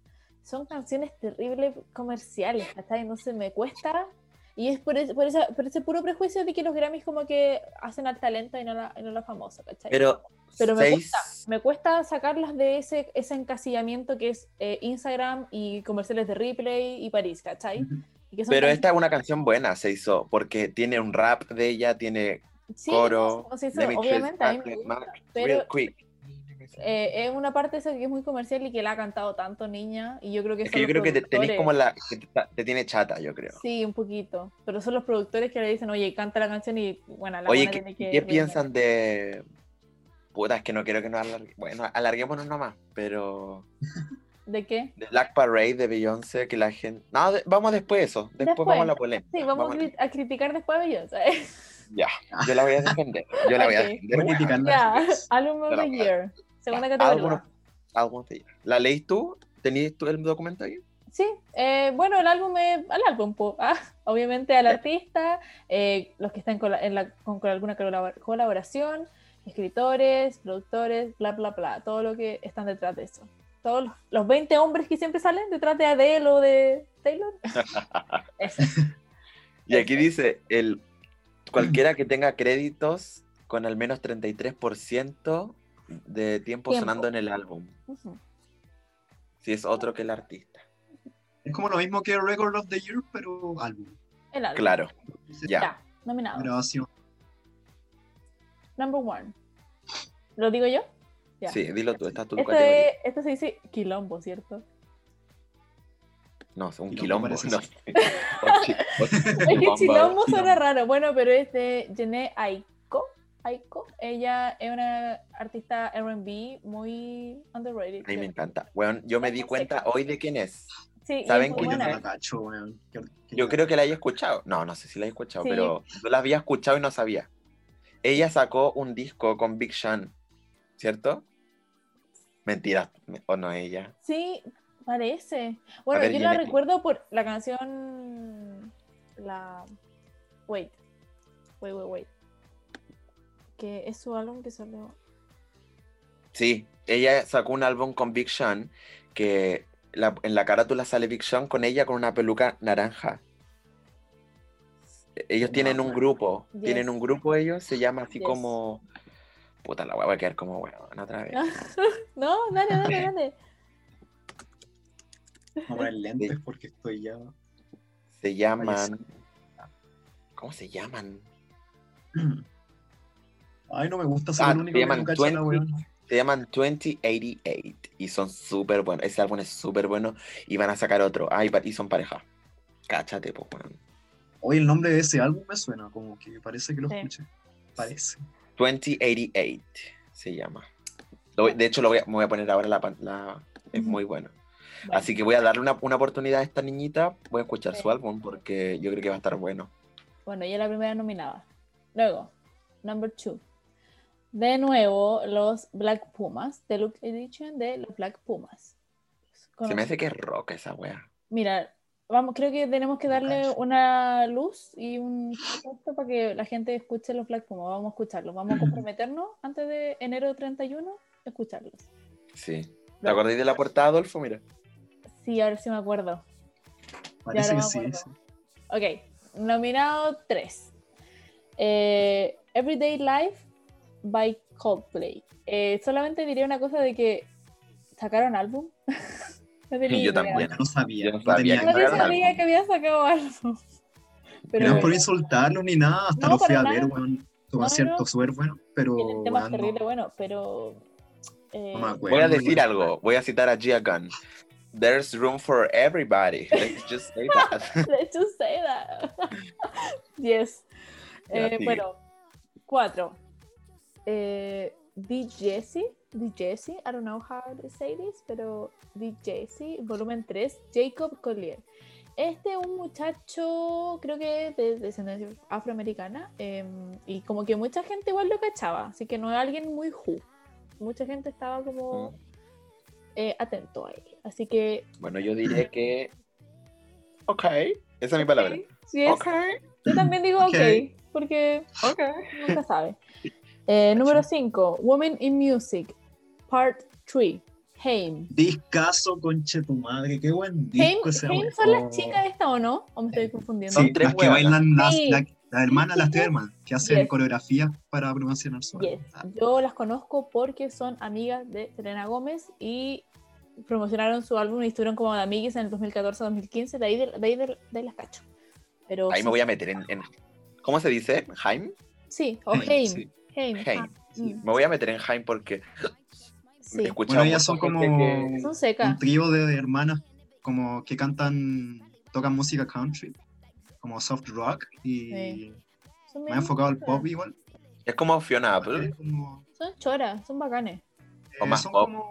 son canciones terribles comerciales, ¿cachai? Entonces me cuesta. Y es por ese, por, esa- por ese puro prejuicio de que los Grammys como que hacen al talento y no la, y no la famosa, ¿cachai? Pero, Pero me seis- cuesta, me cuesta sacarlas de ese, ese encasillamiento que es eh, Instagram y comerciales de Replay y París, ¿cachai? Que son Pero esta es una canción buena, se hizo, porque tiene un rap de ella, tiene sí, coro, no, obviamente a mí me gusta, Mac, pero real quick. eh, es una parte esa que es muy comercial y que la ha cantado tanto niña y yo creo que Es son que yo creo que te, tenés como la. que te, te tiene chata, yo creo. Sí, un poquito, pero son los productores que le dicen, oye, canta la canción y bueno, la Oye, ¿qué, tiene que... ¿qué piensan de. Puta, es que no quiero que nos alargue. Bueno, alarguémonos nomás, pero. ¿De qué? De Black Parade de Beyoncé, que la gente. No, de- vamos después de eso. Después, Después. vamos a la polémica. Sí, vamos, a cri- a criticar después a Beyoncé. Ya, yo la voy a defender. Yo la voy a Ok. defender. Voy a criticarla. ya, álbum of the a- year, segunda categoría. álbum- álbum de ella. ¿La leís tú? ¿Tenías tú el documento ahí? Sí, eh, bueno, el álbum es al álbum. Ah, obviamente al artista, eh, los que están con, la- en la- con- con alguna colabor- colaboración, escritores, productores, bla, bla, bla, todo lo que están detrás de eso. Todos los, los 20 hombres que siempre salen detrás de Adele o de Taylor. Eso. Y aquí dice, el, cualquiera que tenga créditos con al menos 33% de tiempo, Tiempo. sonando en el álbum. Si es otro que el artista. Es como lo mismo que Record of the Year, pero álbum. El álbum. Claro, ya. Ya, nominado. Grabación. Number one. ¿Lo digo yo? Ya. Sí, dilo tú, esta es tu categoría. Este, este se dice quilombo, ¿cierto? No, es un Quilombo quilombo. No. Es que quilombo. Suena raro. Bueno, pero es de Jene Aiko. Aiko. Ella es una artista RB muy underrated. A mí me encanta. Bueno, yo me di cuenta hoy de quién es. Sí, ¿Saben es. Qué- qué- Yo creo que la haya escuchado. No, no sé si la haya escuchado, Sí. pero yo la había escuchado y no sabía. Ella sacó un disco con Big Sean, ¿cierto? Mentira, o no ella. Sí, parece. Bueno, ver, yo la recuerdo por la canción. La. Wait. Wait, wait, wait. Que es su álbum que salió. Sí, ella sacó un álbum con Big Sean que la- en la carátula sale Big Sean con ella con una peluca naranja. Ellos tienen un grupo, Yes. tienen un grupo ellos, se llama así Yes. como... Puta, la voy a quedar como weón otra vez. No, dale, dale, dale. Voy a poner lentes porque estoy ya. Se llaman... ¿Cómo se llaman? Ay, no me gusta ser Ah, el único se que llaman la 20. weón. Se llaman 2088 y son súper buenos. Ese álbum es súper bueno y van a sacar otro. Ay, y son pareja. Cáchate, pues, weón. Oye, el nombre de ese álbum me suena, como que parece que lo Sí. escuché. Parece. 2088 se llama. Lo de hecho, lo voy a, me voy a poner ahora la, la- es muy bueno. Bueno, Así que voy a darle una, una oportunidad a esta niñita. Voy a escuchar Sí. su álbum porque yo creo que va a estar bueno. Bueno, ella es la primera nominada. Luego, number two. De nuevo, los Black Pumas, Deluxe Edition de los Black Pumas. Se me hace que es rock esa wea. Mira, vamos, creo que tenemos que darle una luz y un contexto para que la gente escuche los Black Pumas. Vamos a escucharlos. Vamos a comprometernos antes de enero 31 a escucharlos. Sí. ¿Te acordáis de la portada, Adolfo? Mira. Sí, a ver si me acuerdo. Parece que sí. sí. Ok, nominado 3. Everyday Life by Coldplay. Eh, solamente diría una cosa de que sacaron álbum. no tenía Yo también. No sabía. Yo no no sabía tenía que No sacaron sabía que había sacado álbum. Pero No es por bueno, insultarlo ni nada, hasta No, lo fui a ver, nada. weón. Tu No, concierto no. súper bueno, pero. tienen temas weón, no- terribles, bueno, pero. eh, no acuerdo. Voy a Bueno, decir bueno. algo, voy a citar a Gia Gunn. There's room for everybody. Let's just say that. Let's just say that. yes. Eh, bueno, cuatro. Eh, The Jesse, The Jesse, I don't know how to say this, pero The Jesse, volumen 3, Jacob Collier. Este es un muchacho, creo que de descendencia afroamericana, em, y como que mucha gente igual lo cachaba, así que no es alguien muy who. Mucha gente estaba como eh, atento a él. Así que. Bueno, yo diré que. Ok, esa es mi palabra. Sí, es- Ok. Yo también digo ok, Ok. porque nunca sabe. Eh, número 5, Women in Music, Part 3, Haim. Discaso, conche tu madre, qué buen Haim, disco ese Haim son las chicas esta o no? ¿O me estoy confundiendo? Sí, Son tres las que bailan, las, Sí. la- las hermanas, las tres hermanas, que hacen Yes. coreografías para promocionar su Yes. álbum. Yo las conozco porque son amigas de Selena Gómez y promocionaron su álbum y estuvieron como de amigues en el 2014-2015, de ahí, de, de ahí de- de ahí las cacho. Pero Ahí me voy a meter en. en- ¿Cómo se dice? ¿Jaime? Sí, o Haim, Haim. Haim. Haim. ah, mm, Me voy a meter en Jaime porque sí. Bueno, ellas son como- que- Son Un trío de hermanas como que cantan, tocan música country, como soft rock y Sí. Más bien enfocado al pop igual. Es como Fiona Apple. Como, Son choras, son bacanes. O eh, más son pop. como,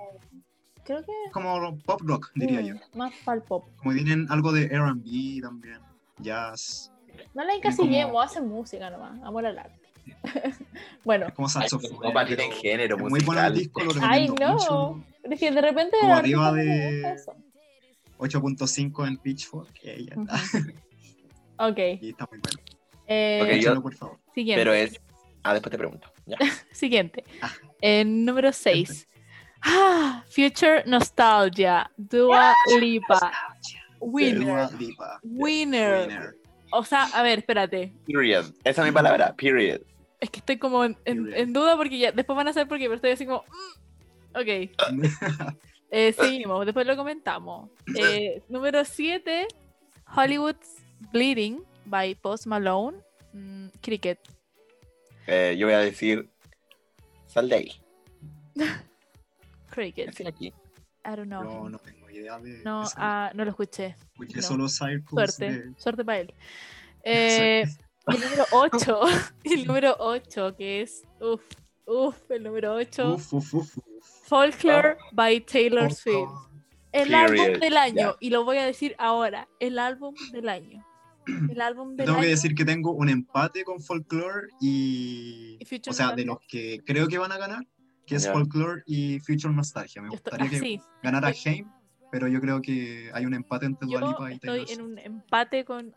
Creo que como pop rock, diría mm, yo. más pal pop. Como tienen algo de R&B también, jazz, No la como- encasillemos, hacen música nomás, amor al arte. bueno, es como saxofón. no en género es muy bueno el disco, lo ay no, mucho. pero es que de repente Como arriba de- gusta eso. 8.5 en Pitchfork, eh, ya está. Ok, Y está muy bueno. eh, Ok, yo- Escúchalo, por favor. siguiente. Pero es. Ah, después te pregunto. Ya. Siguiente. Ah. Eh, número 6. Ah, Future Nostalgia, Dua Lipa. Winner. Dua Lipa. Winner. Winner. O sea, a ver, espérate. Period. Esa es mi palabra. Period. Es que estoy como en, en- Period. en duda porque ya después van a saber por qué, pero estoy así como. mm, Ok. Eh, seguimos, después lo comentamos. Eh, número 7, Hollywood's Bleeding by Post Malone. Mm, cricket. Eh, yo voy a decir. Sal de ahí. Cricket. Aquí. I don't know. Yo no tengo idea de No, ah, no lo escuché. Escuché no. solo Circles Suerte, de- suerte para él. Eh, y el número 8, el número 8, que es, uff, uff, el número 8, Uf, uf, uf, uf. Folklore by Taylor Oh, Swift. El Period, álbum del año, y lo voy a decir ahora, el álbum del año. El álbum Yo del tengo año. que decir que tengo un empate con Folklore y. O sea, de los que creo que van a ganar, que es. Folklore y Future Nostalgia. Me estoy- gustaría ah, que sí, ganara Haim, pero yo creo que hay un empate entre Dua yo Lipa y estoy Taylor en Swift. un empate con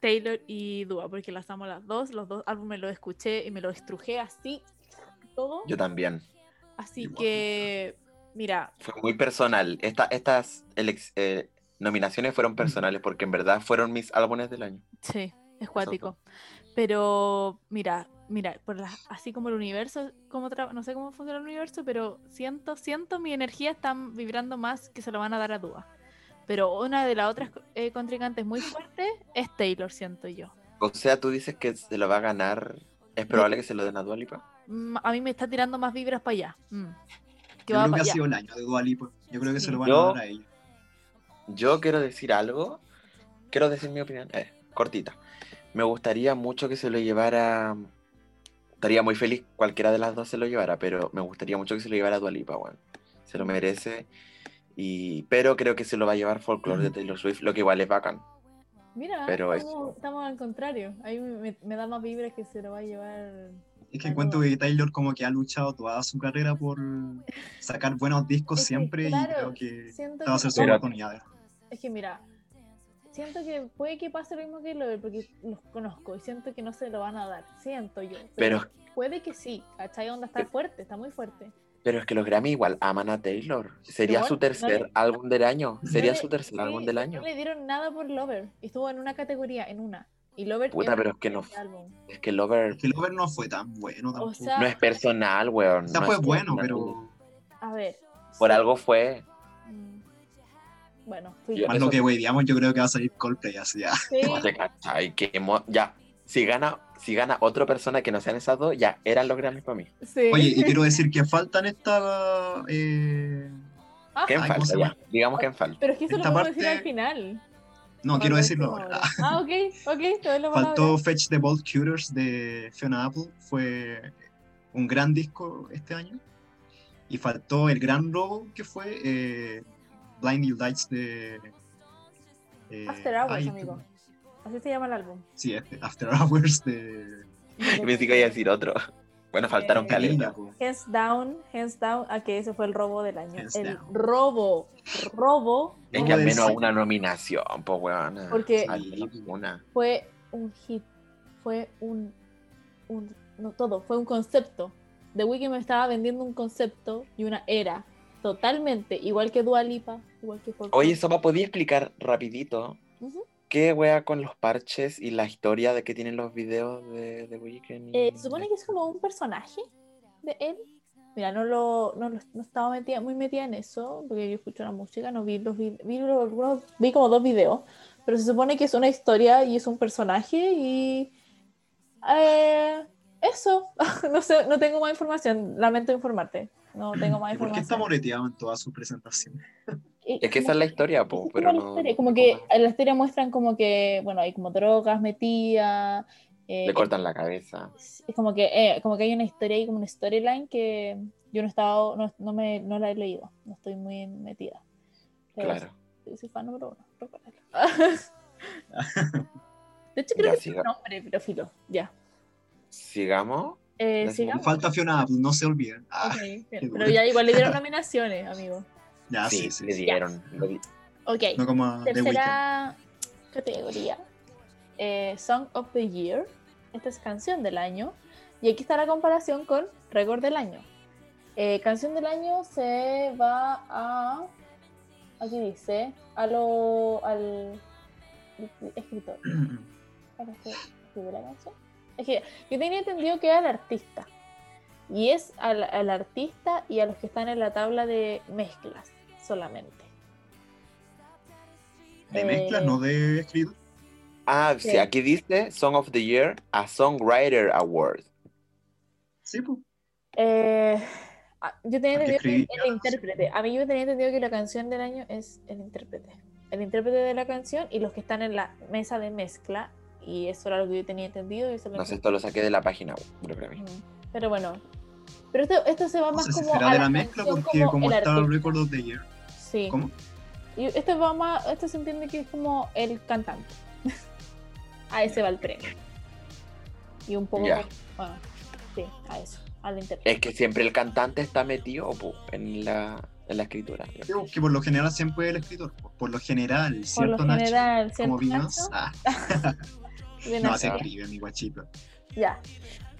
Taylor y Dua, porque las amo las dos, los dos álbumes los escuché y me los estrujé así, todo. Yo también. Así Igual. que, mira, Fue muy personal. Esta, estas eh, nominaciones fueron personales porque en verdad fueron mis álbumes del año. Sí, es cuático. Pero mira, mira, por la- así como el universo, como no sé cómo funciona el universo, pero siento, siento mi energía están vibrando más que se lo van a dar a Dua. Pero una de las otras eh, contrincantes muy fuerte es Taylor, siento yo. O sea, tú dices que se lo va a ganar. ¿Es probable que se lo den a Dua Lipa? Mm, A mí me está tirando más vibras para allá. Mm. Que Yo va creo que para ha allá. sido el año de Dua Lipa. Yo creo que Sí. se lo van Yo- a dar a ella. Yo quiero decir algo. Quiero decir mi opinión. Eh, cortita. Me gustaría mucho que se lo llevara. Estaría muy feliz cualquiera de las dos se lo llevara, pero me gustaría mucho que se lo llevara Dua Lipa, weón. Se lo merece. Y... Pero creo que se lo va a llevar Folklore de Taylor Swift, lo que igual es bacán. Mira, pero estamos, estamos al contrario. Ahí me, me- da más vibras que se lo va a llevar. Es que encuentro que Taylor como que ha luchado toda su carrera por sacar buenos discos Es que, siempre claro, y creo que esta va a ser su Pero- oportunidad. Es que mira, siento que puede que pase lo mismo que lo porque los conozco y siento que no se lo van a dar. Siento yo. Pero- puede que sí, ¿cachai? Onda está fuerte, está muy fuerte. Pero es que los Grammy igual aman a Taylor. Sería Igual, su tercer no le- álbum del año. Sería No su le- tercer sí, álbum del año. No le dieron nada por Lover. Estuvo en una categoría, en una. Y Lover Puta, pero es que no- álbum. Es que Lover Que Lover no fue tan bueno tampoco. sea, no es personal, weón. o sea, no fue es bueno, personal. pero A ver. Por sí, algo fue. mm, Bueno, fui Yo- más lo que digamos, yo creo que va a salir Coldplay así ya. Sí, ya. Si gana, si gana otra persona que no sean esas dos, ya eran los Grammys para mí. sí. Oye, y quiero decir que faltan esta. Eh... Ah, ¿Qué en Ay, ¿cómo falta? Ya. Digamos que en falta. pero es que eso lo esta podemos decir parte- al final. No, quiero decirlo ahora. Ah, ok, ok, la palabra. Faltó Fetch the Bolt Cutters de Fiona Apple. Fue un gran disco este año. Y faltó el gran robo que fue eh, Blinding Lights de. eh, After Hours, ay, amigo. Así se llama el álbum. Sí, After Hours de. Y pensé que iba a decir otro. Bueno, faltaron Eh, caleta. po. Hands down, hands down, a que ese fue el robo del año. Hands el down. robo, robo Es que al menos siglo. una nominación, pues weón. Porque- una. fue un hit, fue un, un- no todo, fue un concepto. The Weeknd me estaba vendiendo un concepto y una era, totalmente, igual que Dua Lipa, igual que Folklore. Oye, Sopa, ¿podía explicar rapidito Ujú. Qué wea con los parches y la historia de que tienen los videos de The Weeknd? y- Eh, se supone que es como un personaje de él. Mira, no lo, no, lo- no estaba metida, muy metida en eso, porque yo escucho la música, no vi los vi, vi, algunos- vi como dos videos, pero se supone que es una historia y es un personaje y eh, eso, no sé, no tengo más información, lamento informarte, no tengo más ¿Y por qué está información. moreteado en toda su presentación? Es que esa es la historia, po, pero la no. historia, como que en la historia muestran como que, bueno, hay como drogas metidas. eh, Le cortan la cabeza. es como que eh, como que hay una historia ahí como una storyline que yo no he estado no, no me no la he leído no estoy muy metida Pero Claro. sí, soy fan número uno recuérdalo. de hecho creo Ya, que es un nombre pero filo ya Sigamos. eh, sigamos Falta Fiona no se olviden. Ah, pero ya igual le dieron nominaciones amigo ya, sí, sí, sí. le dieron. di- ok No como tercera categoría eh, Song of the Year. Esta es canción del año. Y aquí está la comparación con récord del año. Eh, canción del año se va a aquí dice a lo al escritor. ¿Cuál es el que escribió la canción? es que yo tenía entendido que era el artista. Y es al, al artista y a los que están en la tabla de mezclas solamente De Eh, mezcla, no de escrito. Ah, sí, Sí. aquí dice Song of the Year, a Songwriter Award. Sí, pues. Eh, ah, yo tenía entendido que el intérprete. A mí yo tenía entendido que la canción del año es el intérprete. El intérprete de la canción y los que están en la mesa de mezcla. Y eso era lo que yo tenía entendido. Y eso No sé, esto lo saqué de la página web. Ujú. Pero bueno. Pero esto, esto se va No más sé si como. será a de la la mezcla porque como el está el. Record of the Year. Sí. ¿Cómo? Y esto va más. Esto se entiende que es como el cantante. a ese va el premio. Y un poco. Ya. Bueno, sí, a eso. Es que siempre el cantante está metido po, en, la, en la escritura. Que por lo general siempre es el escritor. Por- Por lo general, Por ¿cierto, lo Nacho? general, Como ¿cierto, vimos. Nacho? Ah, no, se escribe, mi guachito. Ya.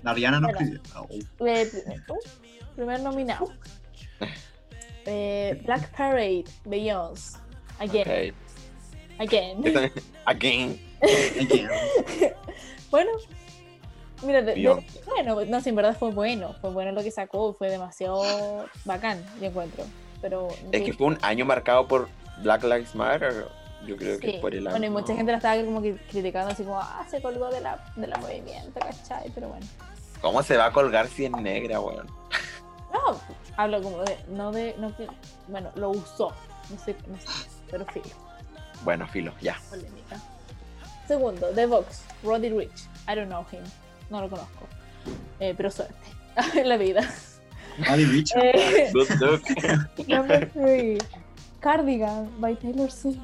La Rihanna no Bueno. escribe. Oh. Eh, primer nominado. Eh, Black Parade, Beyoncé. Again. Ok. Again. Again. Again. bueno. Mira, de- bueno, no sé, en verdad fue bueno. Fue bueno lo que sacó, fue demasiado bacán, yo encuentro. Pero. Es que fue un año marcado por Black Lives Matter. Yo creo que Sí. por el año. Bueno, y mucha gente la estaba como que criticando así como, ah, se colgó de la, de la movimiento, ¿cachai? Pero bueno. ¿Cómo se va a colgar si es negra, weón? No, hablo como de, no de, no que, bueno, lo usó, no sé, no sé, pero filo, Bueno, filo, ya. polémica. Segundo, The Vox, Roddy Rich, I don't know him, no lo conozco, eh, pero suerte en la vida. Buddy Richard. Eh, number three, Cardigan by Taylor Swift.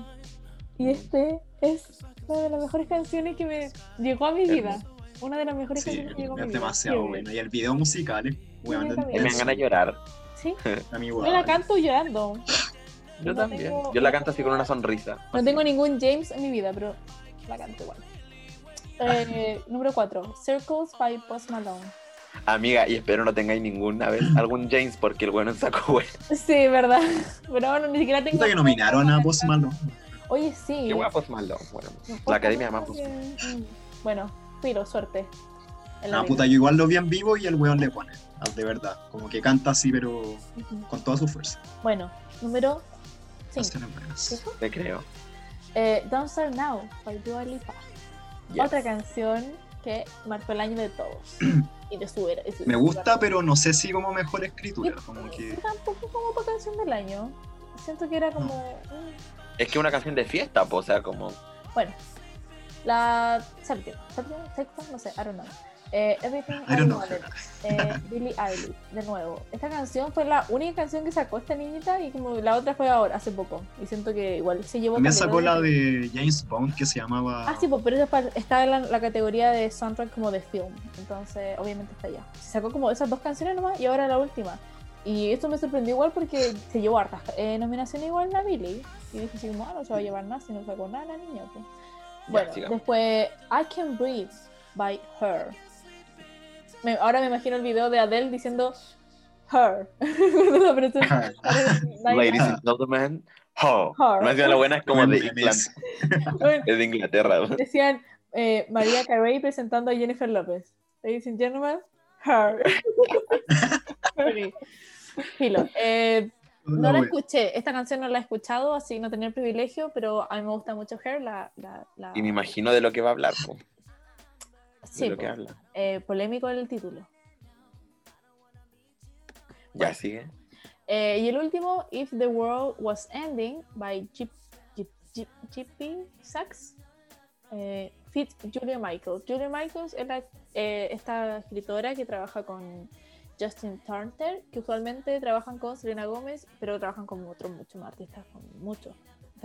Y este es una de las mejores canciones que me llegó a mi vida. Una de las mejores Sí, canciones que llegó a mi es vida. demasiado Sí, bueno. Y el video musical es bueno. yo. Me dan ganas de llorar. Sí, A mí yo igual. la canto llorando. Yo No también. tengo- Yo la canto así con una sonrisa. No tengo ningún James en mi vida, pero la canto igual. Eh, número 4, Circles by Post Malone. Amiga, y espero no tengáis ninguna vez algún James porque el bueno sacó bueno. Sí, verdad. Pero bueno, ni siquiera tengo. Que nominaron a Post Malone. Oye, sí. Qué guapos malo. Bueno, No, la academia más más pues. Bueno, filo, suerte. La Ah, puta, yo igual lo vi en vivo y el weón le pone. Ah, De verdad. Como que canta así, pero Ujú. con toda su fuerza. Bueno, número 5. Canciones buenas. Te creo. Eh, Don't Start Now, by Dua Lipa. Yes. Otra canción que marcó el año de todos. y de su era. su- Me gusta, pero no sé si como mejor escritura. Como que. Tampoco como para canción del año. Siento que era como. mm, Es que una canción de fiesta, pues, o sea, como. Bueno, la séptima, séptima, sexta, no sé, I don't know. Eh, Everything I don't know. Wanted, eh, Billie Eilish, de nuevo. Esta canción fue la única canción que sacó esta niñita y como la otra fue ahora, hace poco. Y siento que igual se llevó... También sacó la de- James Bond que se llamaba. Ah, sí, pues, pero esa está en la, la categoría de soundtrack como de film. Entonces, obviamente está allá. Se sacó como esas dos canciones nomás y ahora la última. Y esto me sorprendió igual porque se llevó hartas eh, nominaciones igual la Billie. Y dije así como, ah, no se va a llevar nada si no sacó nada la niña. pues. Bueno, después I Can Breathe by Her. Me- ahora me imagino el video de Adele diciendo Her. Ladies and gentlemen. Ho. Más bien la buena es como de, Inglaterra, memes. Bueno, es de Inglaterra. Decían eh, María Carey presentando a Jennifer López. Ladies and gentlemen, her. Filo. Eh, no la escuché, esta canción no la he escuchado, así no tenía el privilegio, pero a mí me gusta mucho Her, la... la, la- Y me imagino de lo que va a hablar, po, de Sí, lo que habla. eh, polémico el título. Ya sigue. Eh, y el último, If the World Was Ending, by GP Sachs, eh, Fit Julia Michaels. Julia Michaels es la- eh, esta escritora que trabaja con Justin Turner, que usualmente trabajan con Selena Gómez, pero trabajan con otros muchos más artistas, con muchos.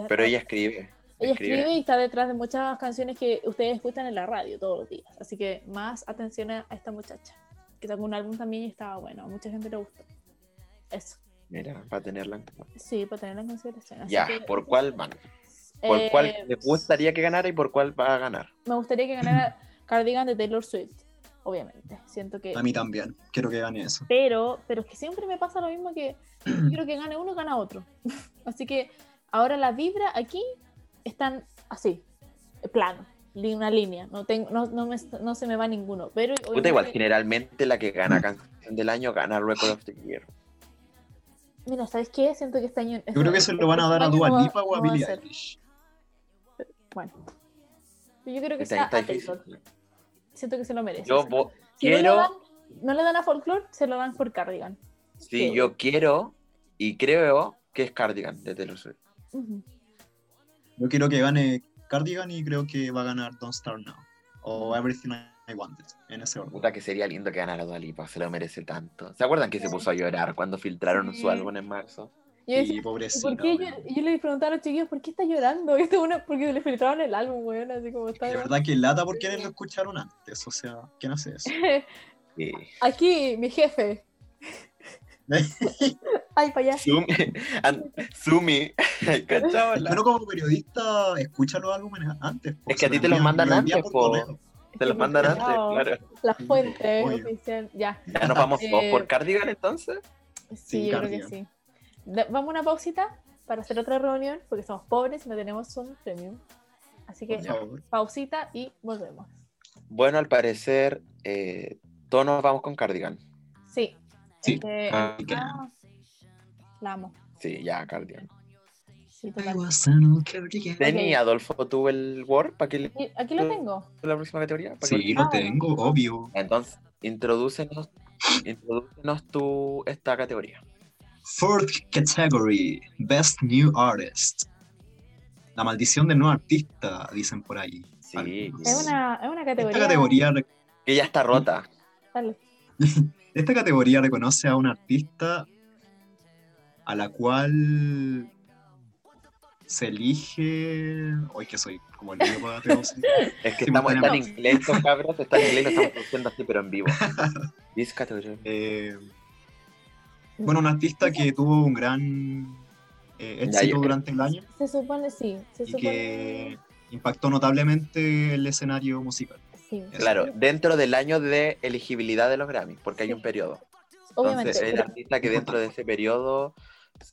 Pero ella escribe. Ella escribe y está detrás de muchas canciones que ustedes escuchan en la radio todos los días. Así que más atención a esta muchacha, que sacó un álbum también y estaba bueno. A mucha gente le gustó. Eso. Mira, para tenerla en. Sí, para tenerla en consideración. Así Ya, que, ¿por cuál van? ¿Por eh, cuál les gustaría que ganara y por cuál va a ganar? Me gustaría que ganara Cardigan de Taylor Swift, obviamente. Siento que. A mí también. Quiero que gane eso. Pero, pero es que siempre me pasa lo mismo que quiero que gane uno, gana otro. Así que ahora la vibra aquí están así, plano, una línea. No, tengo, no, no, me- no se me va ninguno. Pero Puta, igual, obviamente- generalmente la que gana canción del año gana Record of the Year. Mira, ¿sabes qué? Siento que este año. Yo creo que se lo van a dar a Dua Lipa o a Billie Eilish. Bueno. Yo creo que Este está. Taylor. Siento que se lo merece. Yo Si no, le dan, no le dan a Folklore, se lo dan por Cardigan. sí, yo quiero y creo que es Cardigan de Taylor Swift. Yo quiero que gane Cardigan y creo que va a ganar Don't Start Now. O Everything I Wanted. En ese orden. Puta que sería lindo que ganara Dua Lipa, se lo merece tanto. ¿Se acuerdan que se puso a llorar cuando filtraron Sí. su álbum en marzo? Yo decía, Y ¿Y pobrecita. ¿Por qué yo, le preguntaba a los chiquillos, ¿por qué está llorando? Esto es una, porque le filtraron el álbum, weón, así como está. De verdad que lata por quienes lo escucharon antes. O sea, ¿quién hace eso? Sí. Aquí, mi jefe. Ay, para allá. Sumi, Sumi. Bueno, como periodista, escucha los álbumes antes. po, Es que a ti te los mandan antes, por po. Te los mandan antes, claro. La fuente oficial. Ya. Ya nos vamos todos Eh, por Cardigan entonces. Sí, Sí, yo creo que sí. Vamos a una pausita para hacer otra reunión, porque somos pobres y no tenemos un premium. Así que Por pausita y volvemos. Bueno, al parecer, eh, todos nos vamos con Cardigan. Sí. Sí, es que- Cardigan. ah, la amo. Sí, ya, Cardigan. Sí, I total. was an old cardigan. Tení, Adolfo, tú el Word para que le Aquí lo tengo. la próxima categoría. ¿Para que- Sí, lo tengo, obvio. Entonces, introdúcenos, introdúcenos tú esta categoría. Fourth category, Best New Artist. La maldición del nuevo artista, dicen por ahí. Sí, algunos. Es una, es una categoría. Esta categoría, que ya está rota. Dale. esta categoría reconoce a un artista a la cual se elige. Hoy que soy como el video para traducir. Es que estamos, en inglés, estos cabros, está en inglés, lo estamos traduciendo así, pero en vivo. This category. Eh, bueno, un artista que tuvo un gran eh, éxito durante el año Se supone, sí. Se y supone. que impactó notablemente el escenario musical. Sí, Claro, dentro del año de elegibilidad de los Grammys, porque hay Sí. un periodo. obviamente. Entonces, el pero artista que dentro de ese periodo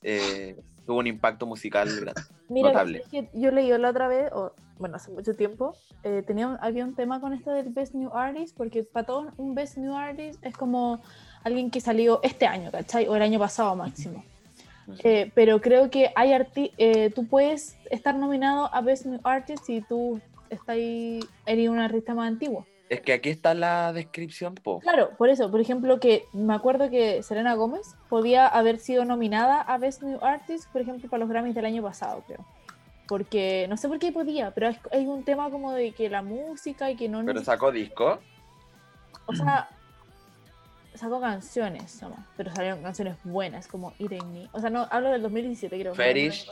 eh, tuvo un impacto musical grande. mira, notable. es que yo leí la otra vez, o bueno, hace mucho tiempo, eh, tenía, había un tema con esto del Best New Artist, porque para todo un Best New Artist es como alguien que salió este año, ¿cachai? O el año pasado máximo. Eh, pero creo que hay arti eh, tú puedes estar nominado a Best New Artist si tú estás ahí- eres un artista más antiguo. Es que aquí está la descripción, po. Claro, por eso, por ejemplo, que me acuerdo que Selena Gómez podía haber sido nominada a Best New Artist, por ejemplo, para los Grammys del año pasado, creo. Porque no sé por qué podía, pero es- hay un tema como de que la música y que no. Pero sacó disco. O sea, sacó canciones nomás, pero salieron canciones buenas, como It Ain't Me. O sea, no, hablo del 2017, creo. Fetish.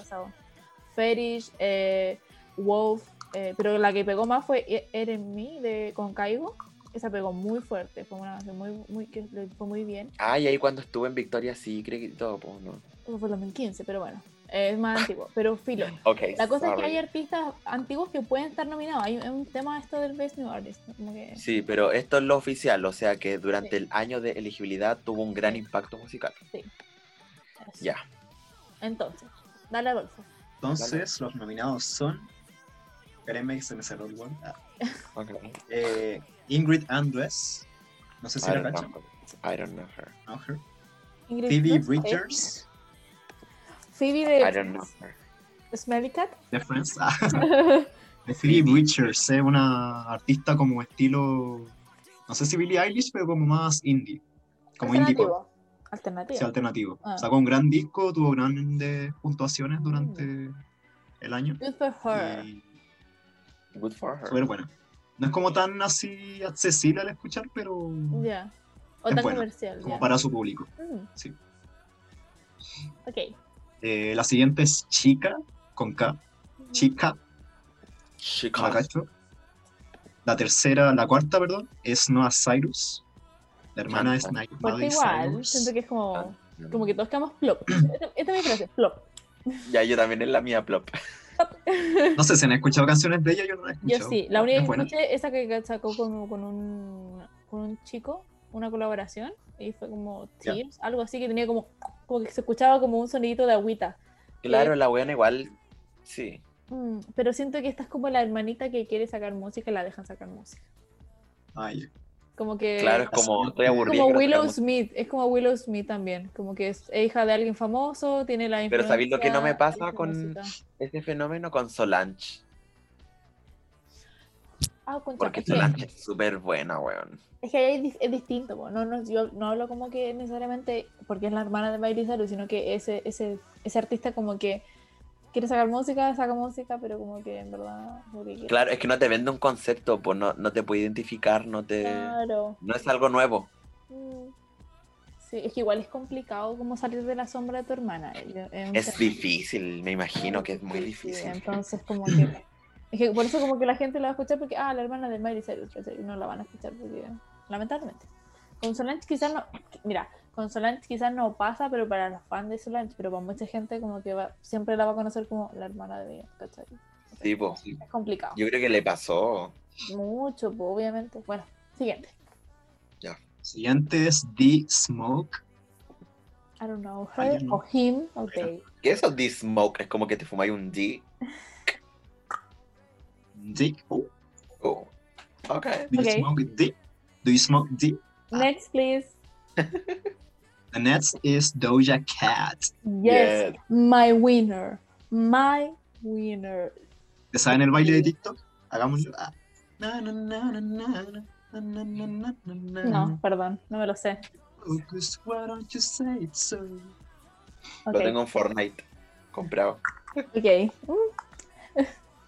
Fetish, eh, Wolf, eh, pero la que pegó más fue It Ain't Me de, con Caigo. Esa pegó muy fuerte, fue una canción muy, muy, que le fue muy bien. Ah, y ahí cuando estuve en Victoria sí, creo que todo, po, ¿no? Eso fue el 2015, pero bueno, es más antiguo. Pero filo. La cosa es que hay artistas antiguos que pueden estar nominados. Hay un, tema esto del Best New Artist. Como que... Sí, pero esto es lo oficial, o sea que durante Sí. el año de elegibilidad tuvo un gran Sí. impacto musical. Eso. Ya. Entonces, dale Adolfo. Entonces, los nominados son. Espérenme que se me cerró el. Ah, eh, Ingrid Andress. No sé si I la know. I don't know her. No, her. Ingrid Phoebe ¿eh? Richards. Phoebe de I don't know her. Smelly Cat. de Friends. Ah, de Phoebe Richards. Es una artista como estilo. No sé si Billie Eilish, pero como más indie. Como indie pop. Alternativo. Alternativo. Sí, alternativo. Ah. Sacó un gran disco, tuvo grandes puntuaciones durante el año. Good for her. Y Good for her. súper buena. No es como tan así accesible al escuchar, pero Ya. O Es tan buena, comercial. como para su público. Mm, Sí. Ok. Eh, la siguiente es Chica, con K. Chica, She no la tercera, la cuarta, perdón, es Noah Cyrus. La hermana es Canta. Ni- Porque Miley igual, Cyrus. siento que es como, Ah, como que todos quedamos plop. Esta, esta es mi frase, plop. Ya, yo también es la mía, plop. No sé si han escuchado canciones de ella, yo no la he Yo escuchado. sí, la única Es que escuché esa que sacó con, con, un, con un chico, una colaboración, y fue como. Tears, algo así que tenía como, como que se escuchaba como un sonidito de agüita. Claro, la buena igual, sí. Mm, pero siento que esta es como la hermanita que quiere sacar música y la dejan sacar música. Ay, Como que... Claro, es como, estoy aburrido. como Willow. Smith, es como Willow Smith también, como que es hija de alguien famoso, tiene la Pero ¿sabéis lo que no me pasa con-. Ese fenómeno con Solange. Ah, concha, Porque Solange es súper buena, weón. Es que ahí es, di- es distinto, po. no, no, yo no hablo como que necesariamente porque es la hermana de Miley Cyrus, sino que ese, ese, ese artista como que quiere sacar música, saca música, pero como que en verdad... que Claro, es que no te vende un concepto, pues no, no te puede identificar, no te... Claro. No es algo nuevo. Mm. Sí, es que igual es complicado como salir de la sombra de tu hermana. eh, Es, difícil, me imagino que es muy difícil. Entonces como que... Es que por eso como que la gente la va a escuchar porque, ah, la hermana de Miley Cyrus, no la van a escuchar porque, lamentablemente. Con Solange quizás no, mira, con Solange quizás no pasa, pero para los fans de Solange, pero para mucha gente como que va, siempre la va a conocer como la hermana de Beyoncé, ¿cachai? Sí, po. Es complicado. Yo creo que le pasó. Mucho, pues, obviamente. Bueno, siguiente. Siguiente es The Smoke. I don't know, her o him, ok. ¿Qué es eso de smoke? Es como que te fumáis un D. The. Oh, Oh. Ok. do you Okay. smoke D? Do you smoke D? Next, please. The next is Doja Cat. Yes, my winner. My winner. ¿Te saben el baile de TikTok? Hagámoslo. No, perdón, no me lo sé. Lo tengo en Fortnite comprado. Ok.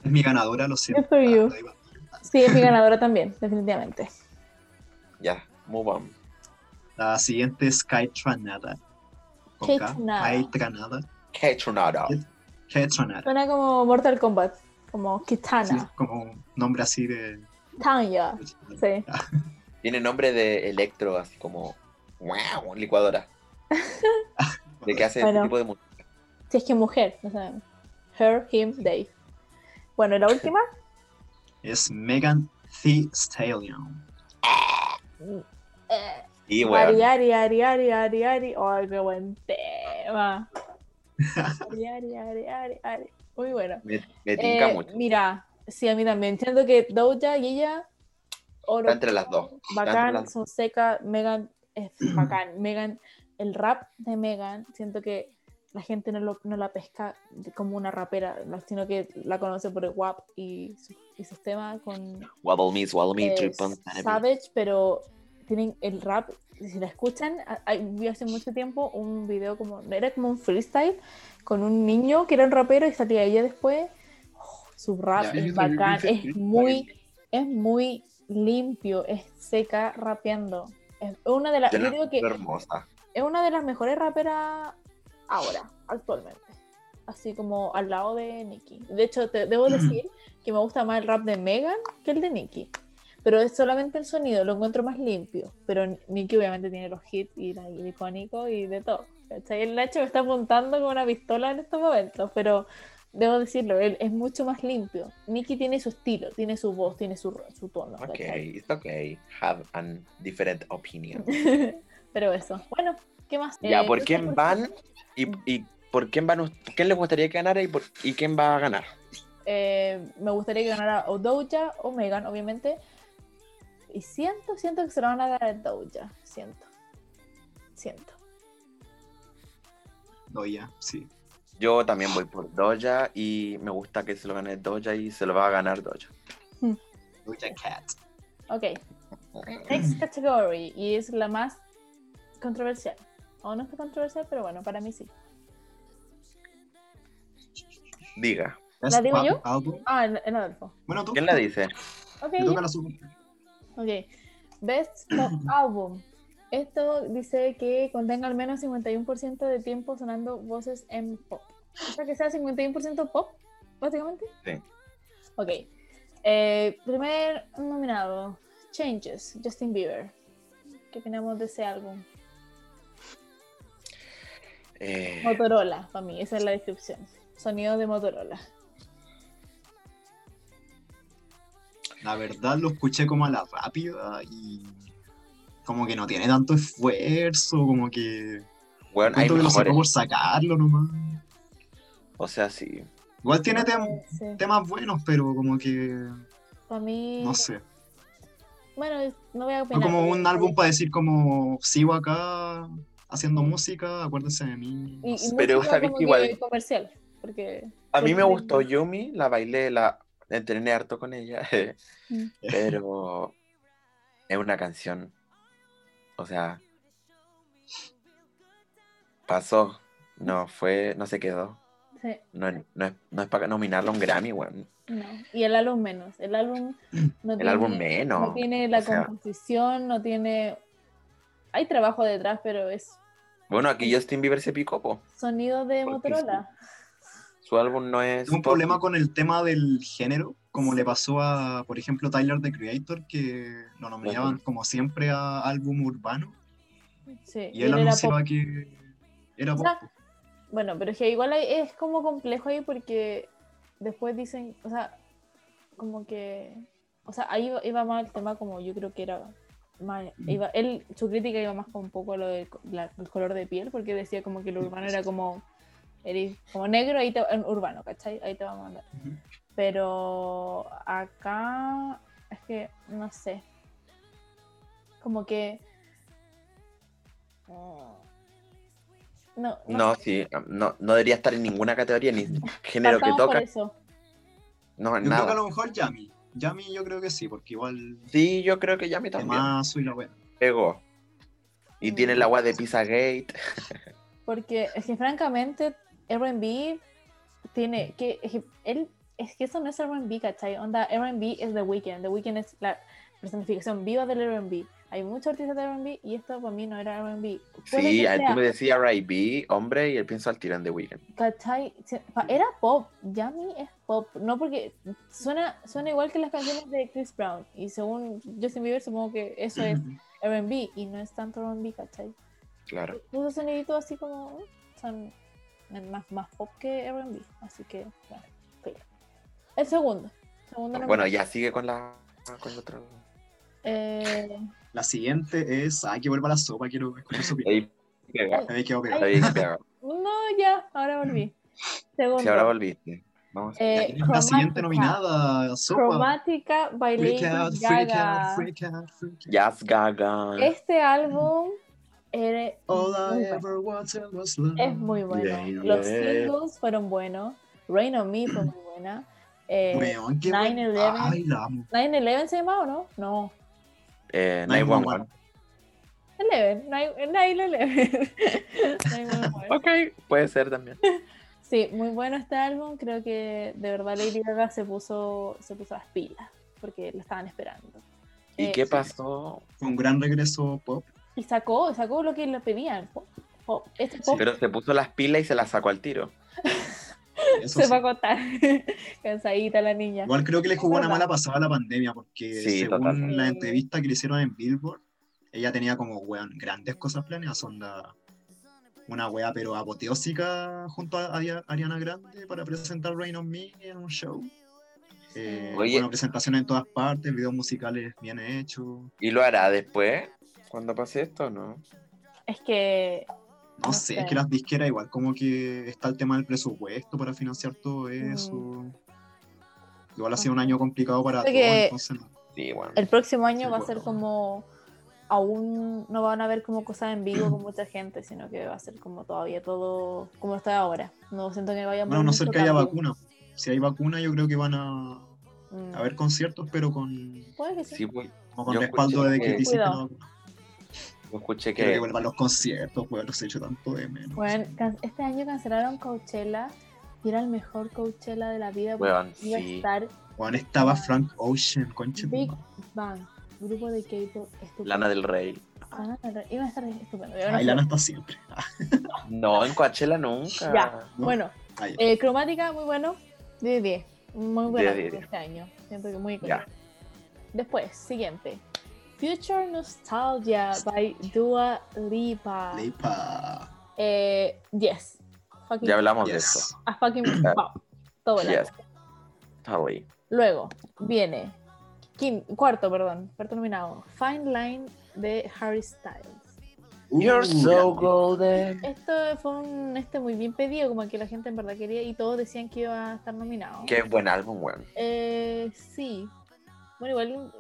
Es mi ganadora, lo siento. Sí, es mi ganadora también, definitivamente. Ya, yeah, move on. La siguiente es Kai Tranada. Con K. Kai Tranada. Kai Tranada. Suena como Mortal Kombat, como Sí, Kitana, como un nombre así de. Tanya. Sí. Tiene nombre de electro, así como. ¡Wow! Licuadora. ¿De qué hace Bueno. ese tipo de música? Si es que mujer, no sabemos. Her, him, they. Bueno, ¿y la última? Es Megan The Stallion. Eh, Y Ari, bueno, Ari, Ari, Ari, Ari, Ari. Ay, qué buen tema. Ari, Ari, Ari, Ari, Ari. Muy bueno. me, me tinca Eh, mucho. Mira, sí, a mí también. Siento que Doja y ella. oro entre las dos. Bacán, las- son secas. Megan es bacán. Megan, el rap de Megan, siento que la gente no, lo- no la pesca como una rapera, no, sino que la conoce por el WAP y, su- y sus temas con Wobble me, me, eh, sanity. Savage, pero tienen el rap, si la escuchan, a- vi hace mucho tiempo un video como, era como un freestyle con un niño que era un rapero y salía ella después. Oh, su rap Ya, es bacán, es muy, es muy limpio, es seca rapeando. Es una de las, Yo digo que hermosa. es una de las mejores raperas ahora, actualmente. Así como al lado de Nicki. De hecho, te debo decir que me gusta más el rap de Megan que el de Nicki. Pero es solamente el sonido, lo encuentro más limpio. Pero Nicki obviamente tiene los hits y la- el icónico y de todo. ¿cachai? El Nacho me está apuntando con una pistola en estos momentos, pero debo decirlo, él es mucho más limpio. Nicki tiene su estilo, tiene su voz, tiene su, su tono. Ok, ¿cachai? it's okay. Have an different opinion. pero eso. Bueno, ¿qué más? Ya, Eh, ¿por ¿qué quién van? Y, y por quién van? ¿Quién les gustaría que ganara y, por- y quién va a ganar? Eh, me gustaría que ganara o Doja o Megan, obviamente. Y siento, siento que se lo van a dar a Doja. Siento. Siento. Doya, sí. Yo también voy por Doja y me gusta que se lo gane Doja y se lo va a ganar Doja. Doja Cat. Ok. Next category. Y es la más controversial. O no es controversial, pero bueno, para mí sí. Diga, Best digo yo? Album. Ah, el, el Adolfo. Bueno, tú. ¿quién la dice? La Ok. Best Pop Album. Esto dice que contenga al menos 51% de tiempo sonando voces en pop. O sea, que sea 51% pop, básicamente. Sí. Ok. Eh, primer nominado, Changes, Justin Bieber. ¿Qué opinamos de ese álbum? Eh, Motorola, para mí, esa es la descripción. Sonido de Motorola. La verdad lo escuché como a la rápida y como que no tiene tanto esfuerzo, como que bueno, hay que lo sacó por sacarlo nomás. O sea, sí. Igual tiene tem- Sí, temas buenos, pero como que para mí. no sé. Bueno, no voy a No opinar. como un álbum para decir como sigo acá haciendo música, acuérdense de mí. Y, no y sé. Pero como que igual- comercial. Porque. A mí me gustó Yumi, la bailé, la entrené harto con ella, Mm. pero es una canción, o sea, pasó, no fue, no se quedó, Sí, no, es- no es, no es para nominarlo a un Grammy, weón. no. Y el álbum menos. El álbum no El tiene, álbum menos. No tiene la o sea. composición, no tiene. Hay trabajo detrás, pero es Bueno, aquí Justin Bieber se picó, po. sonido de Porque Motorola. Su álbum no es. Tengo un problema con el tema del género, como le pasó a, por ejemplo, Tyler the Creator, que lo nominaban Ujú. como siempre a álbum urbano, Sí, y él anunció pop. que era pop. sea, Bueno, pero es que igual hay- es como complejo ahí porque después dicen, o sea, como que, o sea, ahí iba, iba más el tema como yo creo que era más, iba, él, su crítica iba más con un poco lo del co- la- el color de piel, porque decía como que lo urbano era como, eres como negro, ahí te, en urbano, ¿cachai? Ahí te va a mandar. Pero acá es que no sé. Como que. mm, No, No, sí, no, no debería estar en ninguna categoría, ni género que toca, eso. no, en Yo creo que a nada. lo mejor Yami. Yami yo creo que sí, porque igual Sí, yo creo que ya me también más soy la buena. pegó. Y Mm. tiene el agua de Pizzagate. Porque es que francamente, RB tiene que. Es que, él, es que eso no es RB, ¿cachai? Onda, RB es The Weeknd. The Weeknd es la personificación viva del RB. Hay muchos artistas de RB y esto para mí no era RB. Sí, a él sea, tú me decías R.I.B., hombre, y él piensa al tirán de Weekend. ¿Cachai? Era pop, Yami es pop, no porque suena, suena igual que las canciones de Chris Brown y según Justin Bieber supongo que eso es R&B y no es tanto R&B, ¿cachai? Claro. Puso soniditos así como son más, más pop que R&B, así que bueno, filo. El segundo, segundo Bueno, nominado. ya sigue con la ¿cuál otro? Eh, La siguiente es. Ay, que vuelva a la sopa, quiero escuchar su opinión. Ahí quedó pegado. No, ya, ahora volví. Segundo. Si ahora volviste. Vamos. Eh, ¿Quién es la siguiente Chromatica. nominada? Sopa. Cromática out, freak Gaga. out, freak out, freak out. Jazz Gaga. Este álbum era All muy I bueno. ever wanted was love. es muy bueno. Yeah, Los yeah. singles fueron buenos. Rain on Me fue muy buena. Eh, Weón, qué 9/11. bueno. Ay, la amo. 9-11 se llamaba o no? No. Eh, 911. 911. 11. 9-11. 9-11. Ok, puede ser también. Sí, muy bueno este álbum. Creo que de verdad Lady Gaga se puso, se puso las pilas porque lo estaban esperando. ¿Y Eh, qué pasó? Fue un gran regreso pop. Y sacó, sacó lo que le pedían. Este pop Pero se puso las pilas y se las sacó al tiro. Eso se sí. va a contar. Cansadita la niña. Igual creo que le jugó una mala pasada a la pandemia, porque Sí, según totalmente. la entrevista que le hicieron en Billboard, ella tenía como, weón, grandes cosas planeadas, onda, una wea pero apoteósica junto a Aria- Ariana Grande para presentar Rain on Me en un show. Eh, Oye. bueno, presentaciones en todas partes, videos musicales bien hechos. ¿Y lo hará después? Cuando pase esto, ¿no? Es que No, No sé, sé. es que las disqueras igual como que está el tema del presupuesto para financiar todo eso. Igual ha sido un año complicado para Creo que- entonces no. Sí, bueno. el próximo año Sí, va a bueno. ser como. Aún no van a ver como cosas en vivo con mucha gente, sino que va a ser como todavía todo como está ahora. No siento que vaya Bueno, no ser que haya vacuna. Si hay vacuna, yo creo que van a Mm. haber conciertos, pero con, Puede que sí. Sí, pues, como con Yo respaldo escuché de que que- dicen que Cuidado. la vacuna. Yo escuché que que... vuelvan los conciertos, pues los he hecho tanto de menos. Bueno, can- este año cancelaron Coachella y era el mejor Coachella de la vida. porque Weón, iba a sí. estar Bueno, estaba Frank Ocean, concha. Big. Bang, grupo de K-pop estupendo. Lana del Rey. Ah, iba a estar estupendo. Ay. Lana está siempre. No, en Coachella nunca. Ya, ¿no? bueno, ay, eh, cromática, muy bueno. 10 de 10. Muy buena 10 de 10. este año. Siento que muy Ya. icónico. Después, siguiente. Future Nostalgia by Dua Lipa. Lipa. Eh, 10. Fucking, Ya hablamos de Yes. eso. a fucking wow. Todo bueno. Yes. Totally. Luego viene quin- cuarto, perdón, cuarto nominado. Fine Line de Harry Styles. Uh, You're so golden. Esto fue un este muy bien pedido, como que la gente en verdad quería y todos decían que iba a estar nominado. Qué buen álbum, weón. Eh, sí. Bueno, igual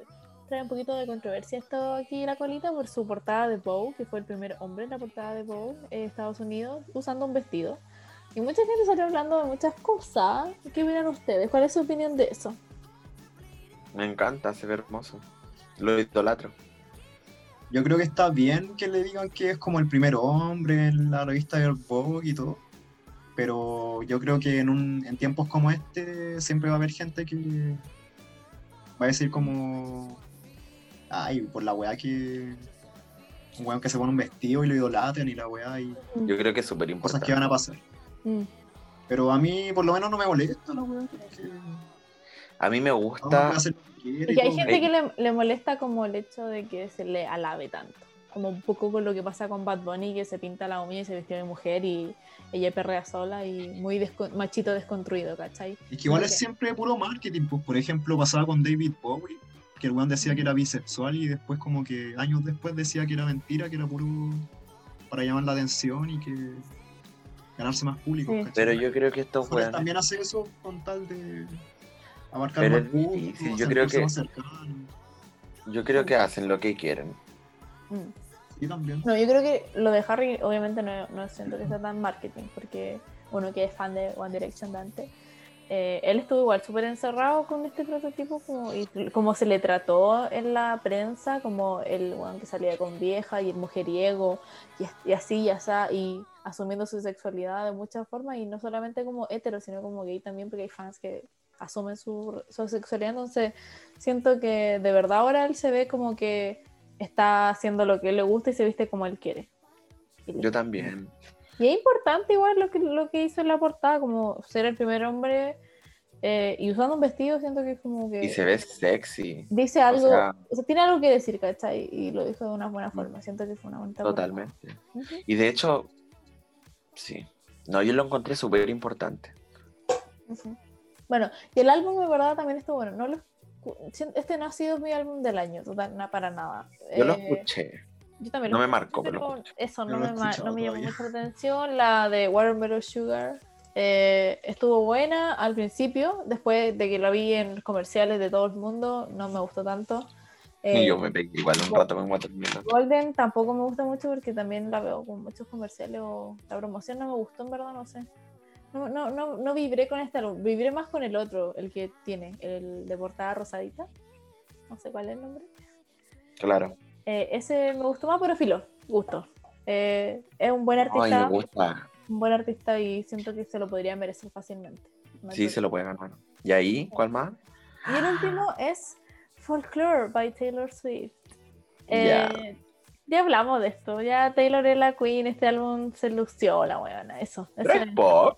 trae un poquito de controversia esto aquí la colita por su portada de Vogue, que fue el primer hombre en la portada de Vogue en Estados Unidos, usando un vestido. Y mucha gente salió hablando de muchas cosas. ¿Qué opinan ustedes? ¿Cuál es su opinión de eso? Me encanta, se ve hermoso. Lo idolatro. Yo creo que está bien que le digan que es como el primer hombre en la revista del Vogue y todo. Pero yo creo que en, un, en tiempos como este siempre va a haber gente que va a decir como... Ay, por la weá que... Un weón que se pone un vestido y lo idolatran y la weá y Yo creo que es súper cosas importante. que van a pasar. Mm. Pero a mí por lo menos no me molesta la weá. que A mí me gusta. y que hay gente que le, le molesta como el hecho de que se le alabe tanto. Como un poco con lo que pasa con Bad Bunny, que se pinta la uña y se vistió de mujer y ella perrea sola y muy desco- machito desconstruido, ¿cachai? Es que igual es siempre puro marketing. Pues, por ejemplo, pasaba con David Bowie, que el weón decía que era bisexual y después como que años después decía que era mentira, que era puro para llamar la atención y que ganarse más público. Pero yo creo que estos weones. también hace eso con tal de abarcar Pero más público, yo creo que- más cercano. Yo creo que hacen lo que quieren. Mm. Sí, también. No, yo creo que lo de Harry obviamente no, no siento que sea tan marketing, porque uno que es fan de One Direction Dante, eh, él estuvo igual súper encerrado con este prototipo, como, y como se le trató en la prensa, como el weón que salía con vieja y el mujeriego, y, as- y así y así, y asumiendo su sexualidad de muchas formas, y no solamente como hetero, sino como gay también, porque hay fans que asumen su, su sexualidad, entonces siento que de verdad ahora él se ve como que está haciendo lo que él le gusta y se viste como él quiere. Yo también. Y es importante igual lo que, lo que hizo en la portada, como ser el primer hombre eh, y usando un vestido, siento que es como que Y se ve sexy. dice algo, o sea, sea- tiene algo que decir, ¿cachai? Y lo dijo de una buena forma, siento que fue una bonita. Totalmente. Y de hecho, sí. No, yo lo encontré súper importante. Bueno, y el álbum de verdad también estuvo bueno. No lo, este no ha sido mi álbum del año, total, na- para nada. Yo lo Eh, escuché. Yo también No lo me marcó, pero eso No me, ma- escuchado no me llamó todavía. mucho la atención. La de Watermelon Sugar eh, estuvo buena al principio, después de que la vi en comerciales de todo el mundo, no me gustó tanto. Y Eh, yo me pegué igual un rato con Watermelon. Golden tampoco me gusta mucho porque también la veo con muchos comerciales o la promoción no me gustó en verdad, no sé. No, no, no, no vibré con este álbum, vibré más con el otro, el que tiene, el de portada rosadita. No sé cuál es el nombre. Claro. Eh, ese me gustó más, pero filo, gusto. Eh, es un buen Ay, me artista, gusta. un buen artista y siento que se lo podría merecer fácilmente. No Sí, se lo puede ganar. ¿Y ahí? ¿Cuál más? Y el último es Folklore by Taylor Swift. Ya. Eh, Ya hablamos de esto, ya Taylor es la queen, este álbum se lució la huevona, eso. Eso es es. pop.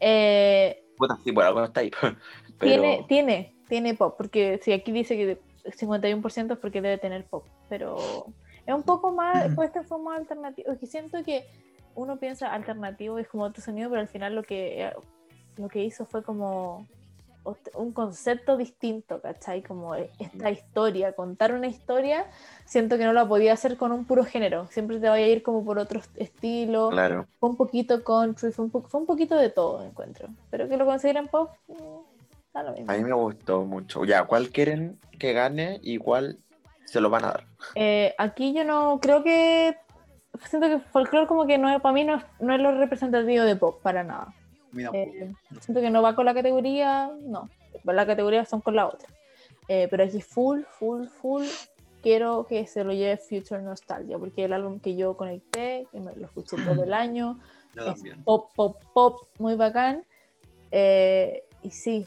Eh, Puta, sí, por algo está ahí. Pero tiene, tiene, tiene pop, porque si aquí dice que 51% es porque debe tener pop, pero es un poco más, pues este fue más alternativo, es que siento que uno piensa alternativo es como otro sonido, pero al final lo que, lo que hizo fue como un concepto distinto, ¿cachai? Como esta historia, contar una historia, siento que no la podía hacer con un puro género, siempre te vaya a ir como por otro estilo, claro. fue un poquito country, fue un, po- fue un poquito de todo, encuentro. Pero que lo consideren pop, mm, da lo mismo. A mí me gustó mucho. Ya, ¿cuál quieren que gane? Igual se lo van a dar. Eh, aquí yo no creo que. Siento que folklore, como que no es, para mí no es, no es lo representativo de pop, para nada. Mira, Eh, siento que no va con la categoría, no. La categoría son con la otra. Eh, pero aquí, full, full, full, quiero que se lo lleve Future Nostalgia, porque el álbum que yo conecté, que me lo escuché todo el año. es pop, pop, pop, muy bacán. Eh, y sí,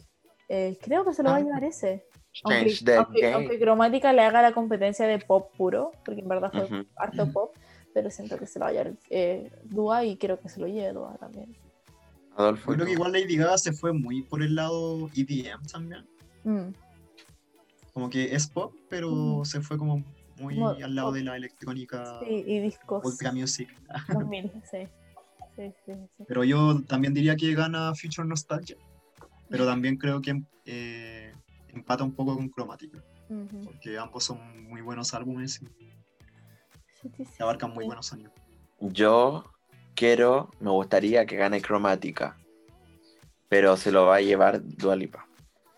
eh, creo que se lo va a Ah. llevar ese. Aunque, aunque- aunque Cromática le haga la competencia de pop puro, porque en verdad fue Ujú. harto pop, pero siento que se lo va a llevar eh, Dua y quiero que se lo lleve Dua también. Adolfo. Yo creo que igual Lady Gaga se fue muy por el lado EDM también. Mm, Como que es pop, pero Mm. se fue como muy Como al lado pop. de la electrónica sí, y discos ultra music. 2000, sí. Sí, sí, sí. Pero yo también diría que gana Future Nostalgia. Pero también creo que eh, empata un poco con Cromática. Porque ambos son muy buenos álbumes y sí, abarcan muy buenos años. Yo quiero, me gustaría que gane Cromática. Pero se lo va a llevar Dualipa.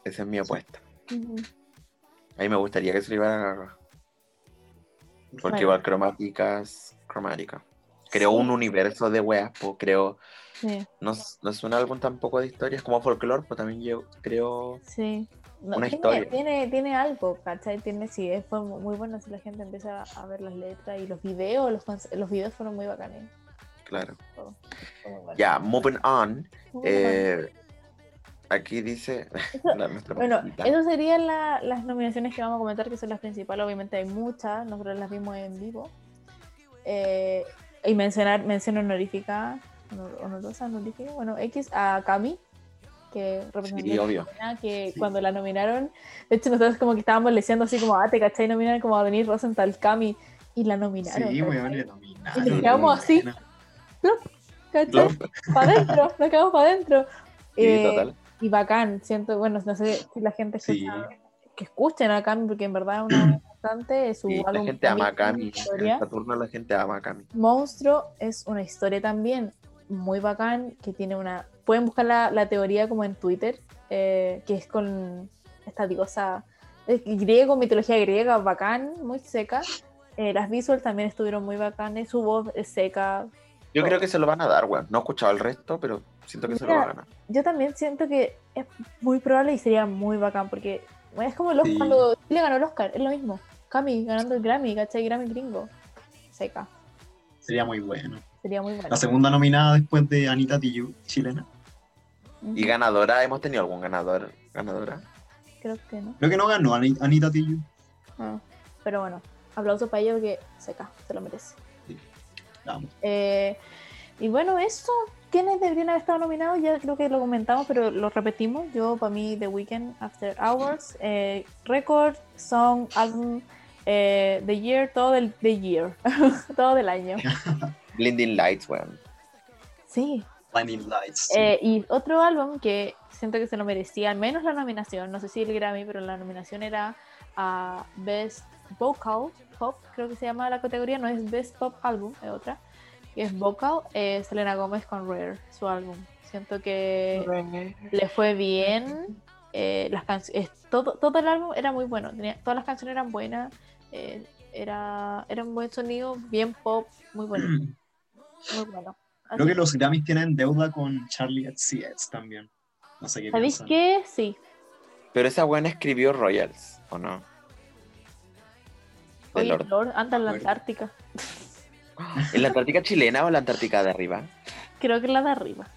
Esa es mi apuesta. A mí me gustaría que se lo llevara. Porque Bueno. igual Cromática es Cromática. Creo Sí, un universo de weas, po, creo. Sí, No, es- no es un álbum tampoco de historias como folklore, pero también yo creo. sí. No, Una tiene, historia. Tiene, tiene algo, ¿cachai? Tiene, sí, es- fue mu- muy bueno si la gente empieza a ver las letras y los videos, los, los videos fueron muy bacanes. Claro. Ya, moving on. Eh, aquí dice. Bueno, esas serían la- las nominaciones que vamos a comentar, que son las principales. Obviamente hay muchas, nosotros las vimos en vivo. Eh, y mencionar, mención honorífica, honor- honorosa, honorífica, bueno, X a Cami, que representó Sí, obvio. que Sí. cuando la nominaron, de hecho nosotros como que estábamos leyendo así como, ah, te cachai, nominan como a Denise Rosenthal, Cami, y la nominaron. Sí, weón, Y nominaron. nos quedamos así. ¿Cachai? Para adentro, nos quedamos para adentro. Sí, Eh, total. y bacán, siento, bueno, no sé si la gente Sí. escucha, que escuchen a Cami, porque en verdad es una bastante, es su Sí, la gente ama a Cami. En. Saturno la gente ama a Cami. Monstruo es una historia también muy bacán, que tiene una, pueden buscar la, la teoría como en Twitter, eh, que es con esta diosa griego, mitología griega, bacán, muy seca. Eh, las visuals también estuvieron muy bacanes, su voz es seca, Yo Todo. creo que se lo van a dar, weón. No he escuchado el resto, pero siento que se lo Mira, va a ganar. yo también siento que es muy probable y sería muy bacán porque es como los, Sí. cuando Chile ganó el Oscar, es lo mismo. Cami ganando el Grammy, ¿cachai? Grammy gringo. Seca. Sería muy bueno. Sería muy bueno. La segunda nominada después de Anita Tijoux, chilena. ¿Y ganadora? ¿Hemos tenido algún ganador? ¿Ganadora? Creo que no. Creo que no ganó Ani- Anita Tijoux. Ah, Pero bueno, aplauso para ella porque seca, se lo merece. Vamos. Eh, y bueno, eso. ¿Quiénes deberían haber estado nominados? Ya creo que lo comentamos, pero lo repetimos. Yo, para mí, The Weeknd, After Hours, eh, Record, Song, Album, eh, The Year, todo del The Year, todo del año. Blinding Lights, weón. Sí, Blinding Lights. sí. Eh, y otro álbum que siento que se lo merecía, al menos la nominación, no sé si el Grammy, pero la nominación era a Best Vocal Pop, creo que se llama la categoría, no es Best Pop Album, es otra, que es Vocal, eh, Selena Gómez con Rare, su álbum. Siento que le fue bien, eh, las canciones, todo, todo el álbum era muy bueno, tenía, todas las canciones eran buenas, eh, era, era un buen sonido, bien pop, muy bueno, muy bueno. Creo que los Grammys tienen deuda con Charlie XCX también. No sé qué ¿Sabéis piensan. qué? Sí. Pero esa buena escribió Royals, ¿o no? Oye, Lord. Lord anda en la Bueno. Antártica. ¿En la Antártica chilena o la Antártica de arriba? Creo que la de arriba.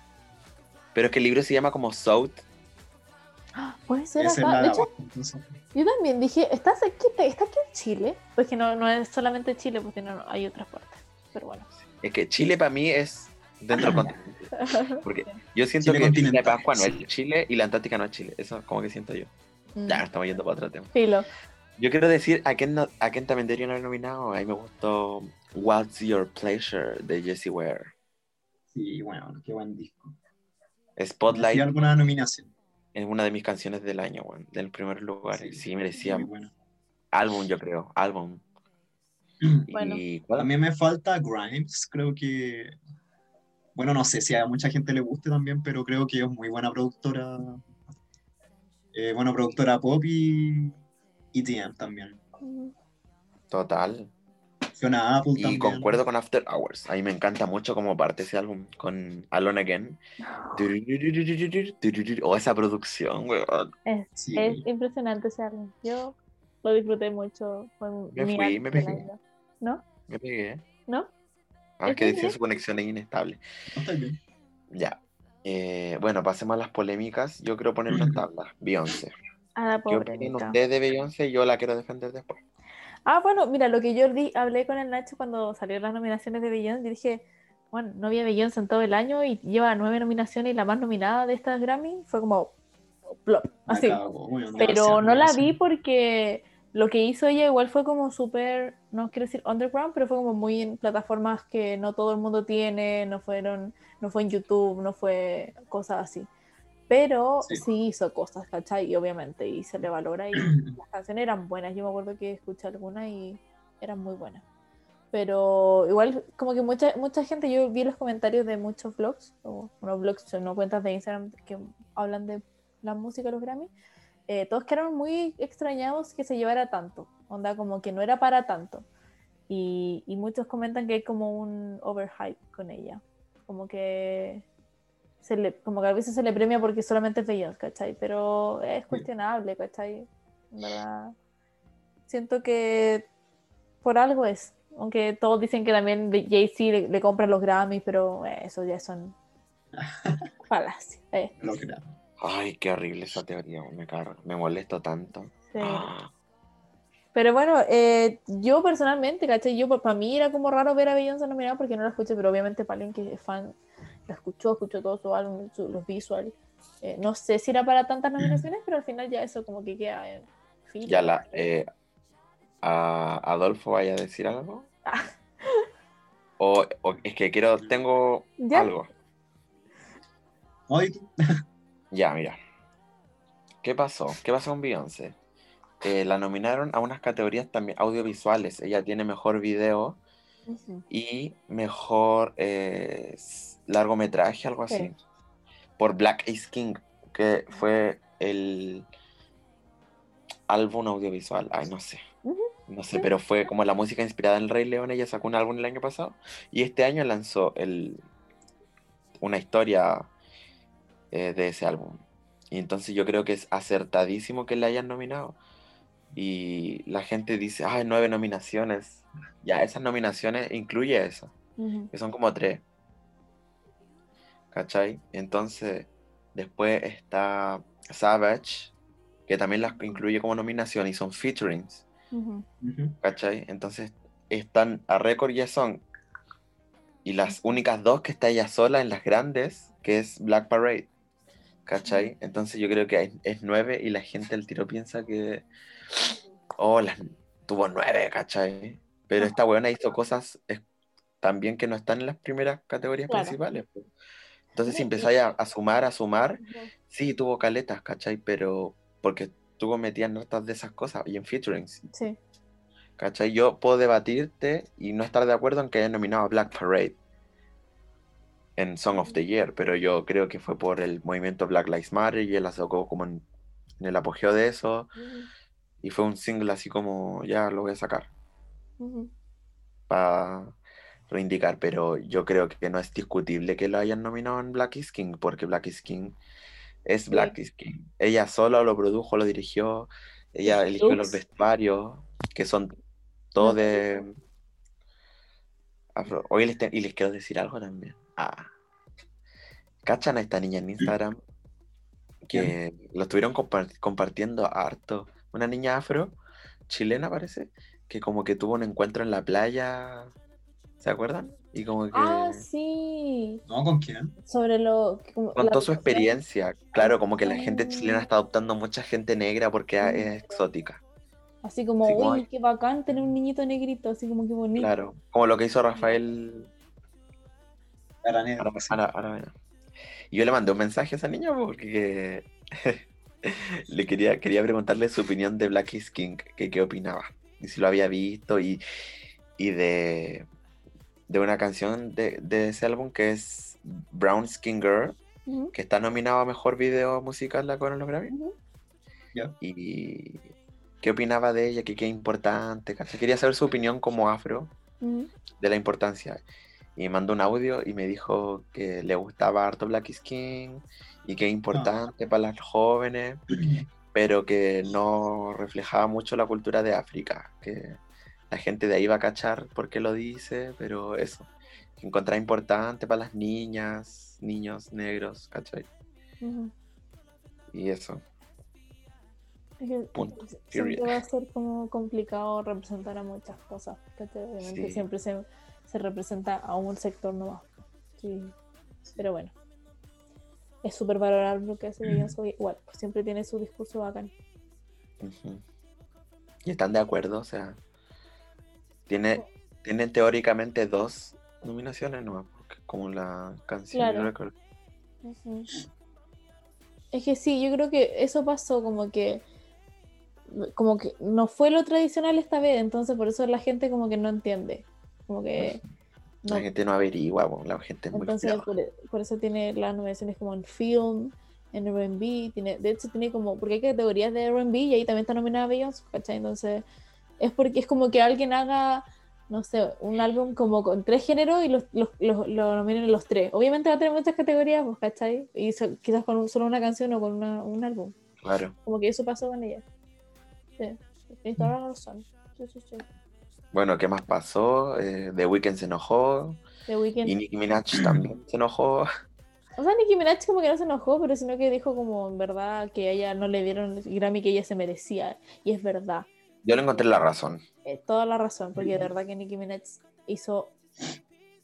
Pero es que el libro se llama como South. Puede ser es acá. la De de hecho, yo también dije, ¿estás aquí, ¿está aquí en Chile? Pues que no, no es solamente Chile, porque no, hay otras partes. Pero bueno. Es que Chile para mí es dentro del continente. Porque yo siento Chile que la Pascua no sí. es Chile y la Antártica no es Chile. Eso como que siento yo. Mm, Ya, estamos yendo para otro tema. Filo. Yo quiero decir a quién, no- a quién también deberían haber nominado. A mí me gustó What's Your Pleasure de Jessie Ware. Sí, bueno, qué buen disco. Spotlight ¿Merecía alguna nominación? Es una de mis canciones del año, weón, del primer lugar. Sí, merecía Muy buena. álbum, yo creo, álbum. Bueno. Y ¿cuál? También me falta Grimes, creo que. Bueno, no sé si a mucha gente le guste también, pero creo que es muy buena productora. Eh, buena productora pop y EDM también. Mm, Apple Y también. concuerdo con After Hours. A mí me encanta mucho como parte ese álbum con Alone Again. O esa producción, weón. Es, Sí. es impresionante ese álbum. Yo lo disfruté mucho. Fue Me mi fui, me pegué. ¿No? Me pegué. ¿No? Ah, ¿Es que decía su conexión es inestable. No, está bien. Ya. Eh, bueno, pasemos a las polémicas. Yo quiero ponerlo en tabla. Beyoncé. A la ¿Qué opinan pobrecita. ustedes de Beyoncé? Yo la quiero defender después. Ah, bueno, mira, lo que yo di- hablé con el Nacho cuando salieron las nominaciones de Beyoncé, y dije, bueno, no había Beyoncé en todo el año y lleva nueve nominaciones y la más nominada de estas Grammy fue como plop, así. bueno, Pero no la vi porque lo que hizo ella igual fue como súper, no quiero decir underground, pero fue como muy en plataformas que no todo el mundo tiene, no fueron, no fue en YouTube, no fue cosas así. Pero Sí. sí, hizo cosas, ¿cachai? Y obviamente, y se le valora y las canciones eran buenas. Yo me acuerdo que escuché algunas y eran muy buenas. Pero igual, como que mucha, mucha gente, yo vi los comentarios de muchos blogs, o unos blogs, no cuentas de Instagram que hablan de la música de los Grammy, eh, todos quedaron muy extrañados que se llevara tanto. Onda, como que no era para tanto. Y, y muchos comentan que hay como un overhype con ella. Como que, se le, como que a veces se le premia porque solamente es Beyoncé, ¿cachai? Pero es cuestionable, ¿cachai? Verdad. Siento que por algo es. Aunque todos dicen que también Jay-Z le, le compra los Grammys, pero eh, eso ya son falacias. eh. Ay, qué horrible esa teoría. Me, me molesto tanto. sí. Ah, Pero bueno, eh, yo personalmente, ¿cachai? Yo, para mí era como raro ver a Beyoncé nominada porque no la escuché, pero obviamente para alguien que es fan, la escuchó, escuchó todo su álbum, su- los visuals. Eh, no sé si era para tantas nominaciones, pero al final ya eso como que queda en ya la. eh, a Adolfo vaya a decir algo. Ah. O, o es que quiero. Tengo Ya. algo. Tú. Ya, mira. ¿Qué pasó? ¿Qué pasó con Beyoncé? Eh, la nominaron a unas categorías también audiovisuales. Ella tiene mejor video y mejor eh, largometraje, algo así. Sí. Por Black Ace King, que fue el álbum audiovisual. Ay, no sé. No sé, pero fue como la música inspirada en El Rey León. Ella sacó un álbum el año pasado y este año lanzó el, una historia eh, de ese álbum. Y entonces yo creo que es acertadísimo que le hayan nominado. Y la gente dice, ay, nueve nominaciones. Ya, esas nominaciones incluye eso, que son como tres. ¿Cachai? Entonces, después está Savage, que también las incluye como nominación y son featurings. ¿Cachai? Entonces están a récord ya son. Y las únicas dos que está ella sola en las grandes, que es Black Parade. ¿Cachai? Entonces yo creo que es, nueve y la gente al tiro piensa que. Oh, las, tuvo nueve, ¿cachai? Pero esta buena hizo cosas también que no están en las primeras categorías Claro. principales. Entonces si empezáis a, a sumar, a sumar, sí, tuvo caletas, ¿cachai? Pero porque tuvo metidas en hartas de esas cosas y en featurings, Sí. ¿cachai? Yo puedo debatirte y no estar de acuerdo en que haya nominado a Black Parade en Song of the Year, pero yo creo que fue por el movimiento Black Lives Matter y él la sacó como en, en el apogeo de eso y fue un single así como ya lo voy a sacar Ujú. para reivindicar, pero yo creo que no es discutible que lo hayan nominado en Black is King, porque Black is King es Black is King. Ella sola lo produjo, lo dirigió, ella Los eligió los vestuarios, que son todos de... afro. Oye, les te- y les quiero decir algo también. Ah. ¿Cachan a esta niña en Instagram? Que lo estuvieron compar- compartiendo harto. Una niña afro, chilena parece, que como que tuvo un encuentro en la playa, ¿se acuerdan? Y como que Ah, sí. ¿No? ¿Con quién? Sobre lo. como la contó su experiencia. Claro, como que la gente Ah. chilena está adoptando mucha gente negra porque Mm. es exótica. Así como, uy, qué bacán tener un niñito negrito, así como que bonito. Claro, como lo que hizo Rafael Araneda. Ara- Ara- Aravena. Y yo le mandé un mensaje a esa niña porque le quería, quería preguntarle su opinión de Black is King, que qué opinaba, y si lo había visto, y, y de, de una canción de, de ese álbum que es Brown Skin Girl, que está nominado a Mejor Video Musical la con los Grammy. Y qué opinaba de ella, que qué importante. Quería saber su opinión como afro de la importancia. Y me mandó un audio y me dijo que le gustaba harto Black is King y que es importante para las jóvenes, pero que no reflejaba mucho la cultura de África, que la gente de ahí va a cachar por qué lo dice, pero eso, que encontraba importante para las niñas, niños negros, ¿cachai? Ujú. Y eso. Es que Punto. siempre va a ser como complicado representar a muchas cosas. ¿cachai? Obviamente Sí. siempre se, se representa a un sector nomás. Sí. Pero bueno. Es súper valorable lo que hace Beyoncé. Igual, pues siempre tiene su discurso bacán. Y están de acuerdo, o sea, tiene, tienen teóricamente dos nominaciones, ¿no? Porque como la canción Claro. record. Ujú. Es que sí, yo creo que eso pasó como que como que no fue lo tradicional esta vez, entonces por eso la gente como que no entiende. Como que no, La gente no averigua, po, la gente es muy entonces floja. por, por eso tiene las nominaciones como en film, en R&B, tiene, de hecho tiene como, porque hay categorías de R&B y ahí también está nominada Beyoncé, ¿cachai? Entonces es porque es como que alguien haga, no sé, un álbum como con tres géneros y los, los, los- lo nominen en los tres. Obviamente va a tener muchas categorías, pues, ¿cachai? Y so- quizás con un- solo una canción o con una- un álbum. Claro. Como que eso pasó con ella. Sí, tienes toda la razón. Sí, sí, sí. Bueno, ¿qué más pasó? Eh, The Weeknd se enojó The Weeknd. y Nicki Minaj también se enojó. O sea, Nicki Minaj como que no se enojó, pero sino que dijo como en verdad que a ella no le dieron el Grammy que ella se merecía. Y es verdad. Yo le encontré la razón. Eh, toda la razón, porque de verdad que Nicki Minaj hizo,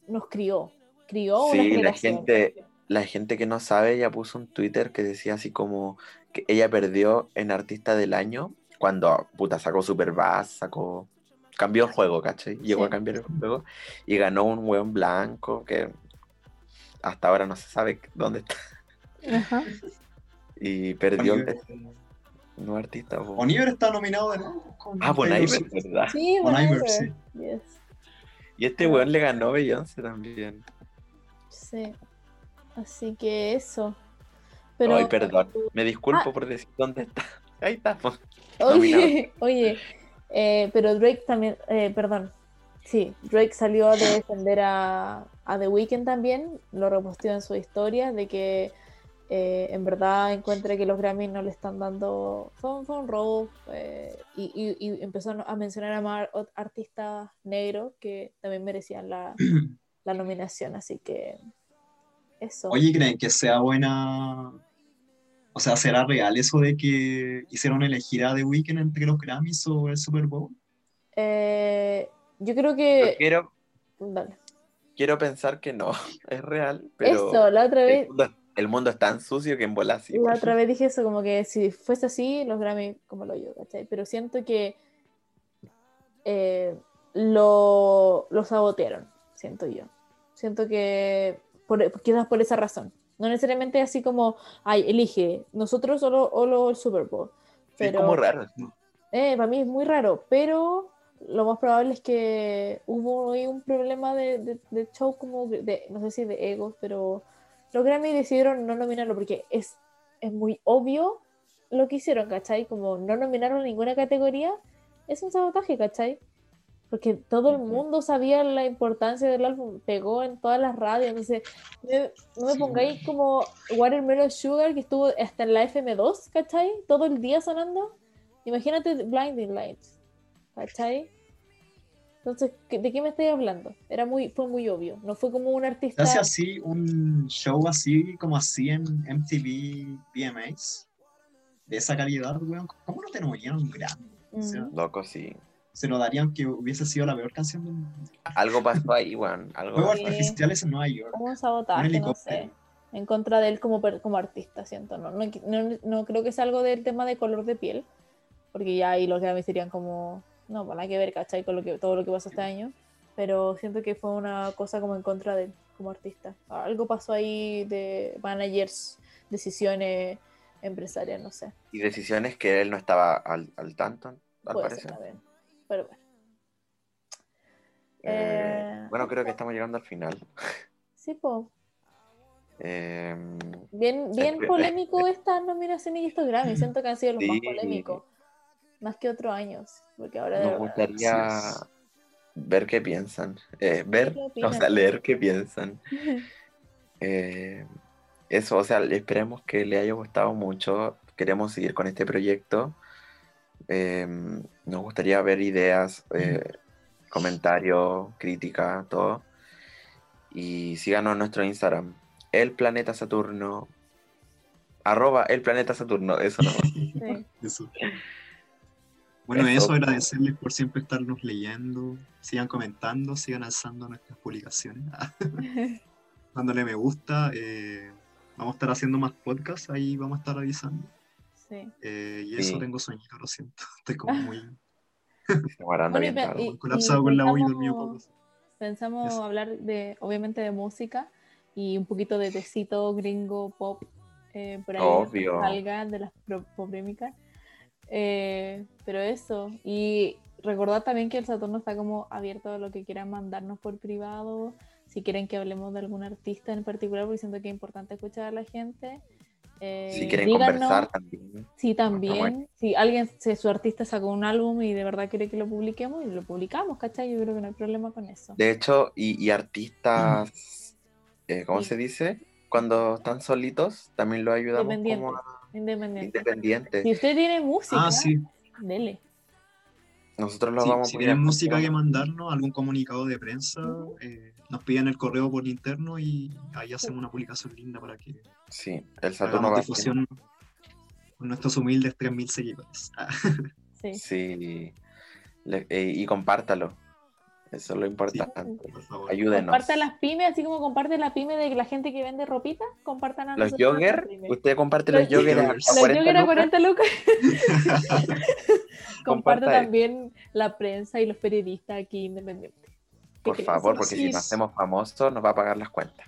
nos crió, crió una Sí, la gente, la gente que no sabe, ella puso un Twitter que decía así como que ella perdió en Artista del Año cuando, puta, sacó Superbass, sacó... Cambió el juego, ¿cachai? Llegó Sí. a cambiar el juego y ganó un hueón blanco que hasta ahora no se sabe dónde está. Ajá. Y perdió Oliver. Nuevo artista. po. Oniver está nominado de nuevo. con Ah, Bon Taylor Iver, Swift. ¿verdad? Sí, Bon bueno, Iver, sí. Yes. Y este weón le ganó a Beyoncé también. Sí. Así que eso. Pero, Ay, perdón. Me disculpo Ah. por decir dónde está. Ahí está. Oye, oye, eh, pero Drake también, eh, perdón, sí, Drake salió a defender a, a The Weeknd también, lo reposteó en su historia de que eh, en verdad encuentra que los Grammy no le están dando, fue, un- fue un robo eh, y, y- y empezó a mencionar a más artistas negros que también merecían la, la nominación, así que eso. Oye, ¿creen que sea buena? O sea, ¿será real eso de que hicieron elegir a The Weeknd entre los Grammys o el Super Bowl? Eh, yo creo Yo que... quiero, Dale. quiero pensar que no, es real, pero Eso, la otra vez... el, mundo, es tan sucio que en bola así. La otra vez dije eso, como que si fuese así, los Grammy como lo yo, ¿cachai? Pero siento que eh, lo, lo sabotearon, siento yo. Siento que por, quizás por esa razón. No necesariamente así como, ay, elige, nosotros o lo, o lo- el Super Bowl. Sí, es Pero, como raro. eh, para mí es muy raro, pero lo más probable es que hubo ahí un problema de, de- de show, como de, no sé si de egos, pero los Grammy decidieron no nominarlo porque es, es muy obvio lo que hicieron, ¿cachai? Como no nominaron ninguna categoría, es un sabotaje, ¿cachai? Porque todo el mundo sabía la importancia del álbum, pegó en todas las radios, entonces no, me pongáis como Watermelon Sugar que estuvo hasta en la FM2, ¿cachai? Todo el día sonando. Imagínate Blinding Lights, ¿cachai? Entonces, ¿qué- ¿de qué me estáis hablando? Era muy, fue muy obvio, no fue como un artista... hace así un show así como así en MTV VMAs de esa calidad, weón. ¿Cómo no te nominaron un Grammy? O sea, Mm. Loco, sí. se lo darían que hubiese sido la peor canción del mundo. Algo pasó ahí, weón. Algo Fuegos Sí. artificiales en Nueva York. Como un Un sabotaje, no helicóptero. sé. En contra de él como, como artista, siento. No, no, no, no creo que sea algo del tema de color de piel, porque ya ahí los Grammy serían como, no, pues nada que ver, ¿cachai? Con lo que, todo lo que pasó este año. Pero siento que fue una cosa como en contra de él como artista. Algo pasó ahí de managers, decisiones empresarias, no sé. Y decisiones que él no estaba al, al tanto, al Puede ser parecer. también. Pero bueno. Eh, Eh, bueno, creo que estamos llegando al final. Sí, pues. Eh, Bien, bien polémico estas nominaciones y estos Grammy. Siento que han sido los más polémicos. Más que otros años. Porque ahora de nos verdad- gustaría ver qué piensan. Eh, ver, ¿Qué o sea, leer qué piensan. Eh, eso, o sea, esperemos que le haya gustado mucho. Queremos seguir con este proyecto. Eh, nos gustaría ver ideas, eh, comentarios, críticas, todo. Y síganos en nuestro Instagram, el planeta Saturno. Arroba el planeta Saturno, eso no. Sí. Eso. Bueno, Eso. eso, agradecerles por siempre estarnos leyendo. Sigan comentando, sigan alzando nuestras publicaciones. Dándole me gusta. eh, vamos a estar haciendo más podcasts, ahí vamos a estar avisando. Sí. Eh, y Sí. eso tengo sueñito, lo siento. Estoy como muy Bueno, y bien tarde. y- colapsado con la y pensamos- dormido poco. Pensamos Eso. hablar de, obviamente, de música y un poquito de tecito gringo pop eh, por ahí Obvio. salga de las pro- polémicas. Eh, pero eso, y recordar también que el Saturno está como abierto a lo que quieran mandarnos por privado, si quieren que hablemos de algún artista en particular, porque siento que es importante escuchar a la gente. Eh, Si quieren díganos conversar también. Sí, Está también. bueno. Si alguien, si su artista sacó un álbum y de verdad quiere que lo publiquemos, y lo publicamos, ¿cachai? Yo creo que no hay problema con eso. De hecho, y, y artistas, eh, ¿cómo Sí. se dice? Cuando están solitos, también lo ayudamos como a Independiente. independientes. Si usted tiene música, Ah, sí. dele. Nosotros lo Sí, vamos si a tienen música que mandarnos, algún comunicado de prensa, eh, nos piden el correo por interno y ahí hacemos una publicación linda para que Sí, el Saturno difusión con nuestros humildes 3.000 seguidores. Ah, Sí. Sí. Le- eh, y compártalo. Eso es lo importante. por favor. Ayúdenos. Compartan las pymes, así como comparte la pyme de la gente que vende ropita, compartan a Los jogger, usted comparte Los los jogger a. Los 40 jogger a lucas. 40 lucas. Comparte Comparta también la prensa y los periodistas aquí independientes. ¿Qué Por crees? favor, porque si nos hacemos famosos nos va a pagar las cuentas.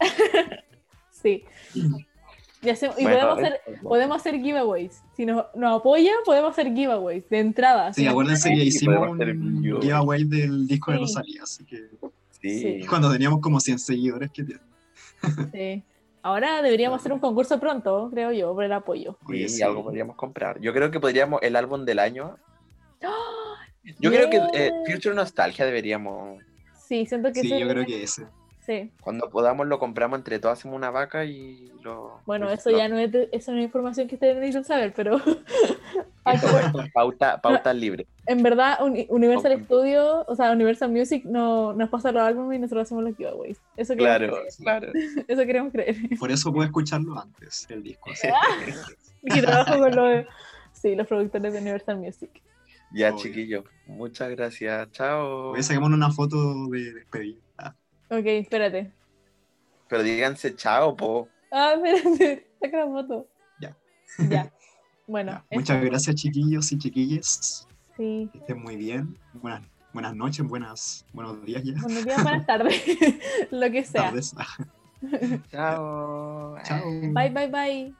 Sí. Y, hacemos- y Bueno, podemos, hacer, eso- podemos hacer giveaways. Si nos, nos apoya, podemos hacer giveaways de entrada. Sí, acuérdense que Sí, hicimos podemos hacer un giveaway. del disco de Sí. Rosalía, así que Sí. Sí. cuando teníamos como 100 seguidores, que tiene? Sí. Ahora deberíamos hacer un concurso pronto, creo yo, por el apoyo. Sí, sí. algo podríamos comprar. Yo creo que podríamos, el álbum del año. ¡Ah! Yo creo que eh. Future Nostalgia deberíamos. Sí, siento que Sí, eso yo creo que ese. Sí. Cuando podamos lo compramos entre todos, hacemos una vaca y lo. Bueno, eso lo- ya no es, de- eso no es información que ustedes necesitan saber, pero pauta, pauta libre. en verdad Uni- Universal Ok. Studio, o sea, Universal Music no, nos pasa los álbumes y nosotros hacemos los giveaways. Eso queremos Claro, creer. claro. Eso queremos creer. Por eso puedo escucharlo antes, el disco. así. Y trabajo con los, sí, los productores de Universal Music. Ya, Obvio. chiquillos. Muchas gracias. Chao. Voy a saquemos una foto de despedida. Ok, espérate. Pero díganse chao, po. Ah, espérate, saca la foto. Ya. Ya. Bueno, ya. Muchas gracias, chiquillos y chiquillas. Sí. Que estén muy bien. Buenas, buenas noches, buenas, buenos días ya. Buenos días, buenas tardes. Lo que sea. Tardes. Chao. Chao. Bye, bye, bye.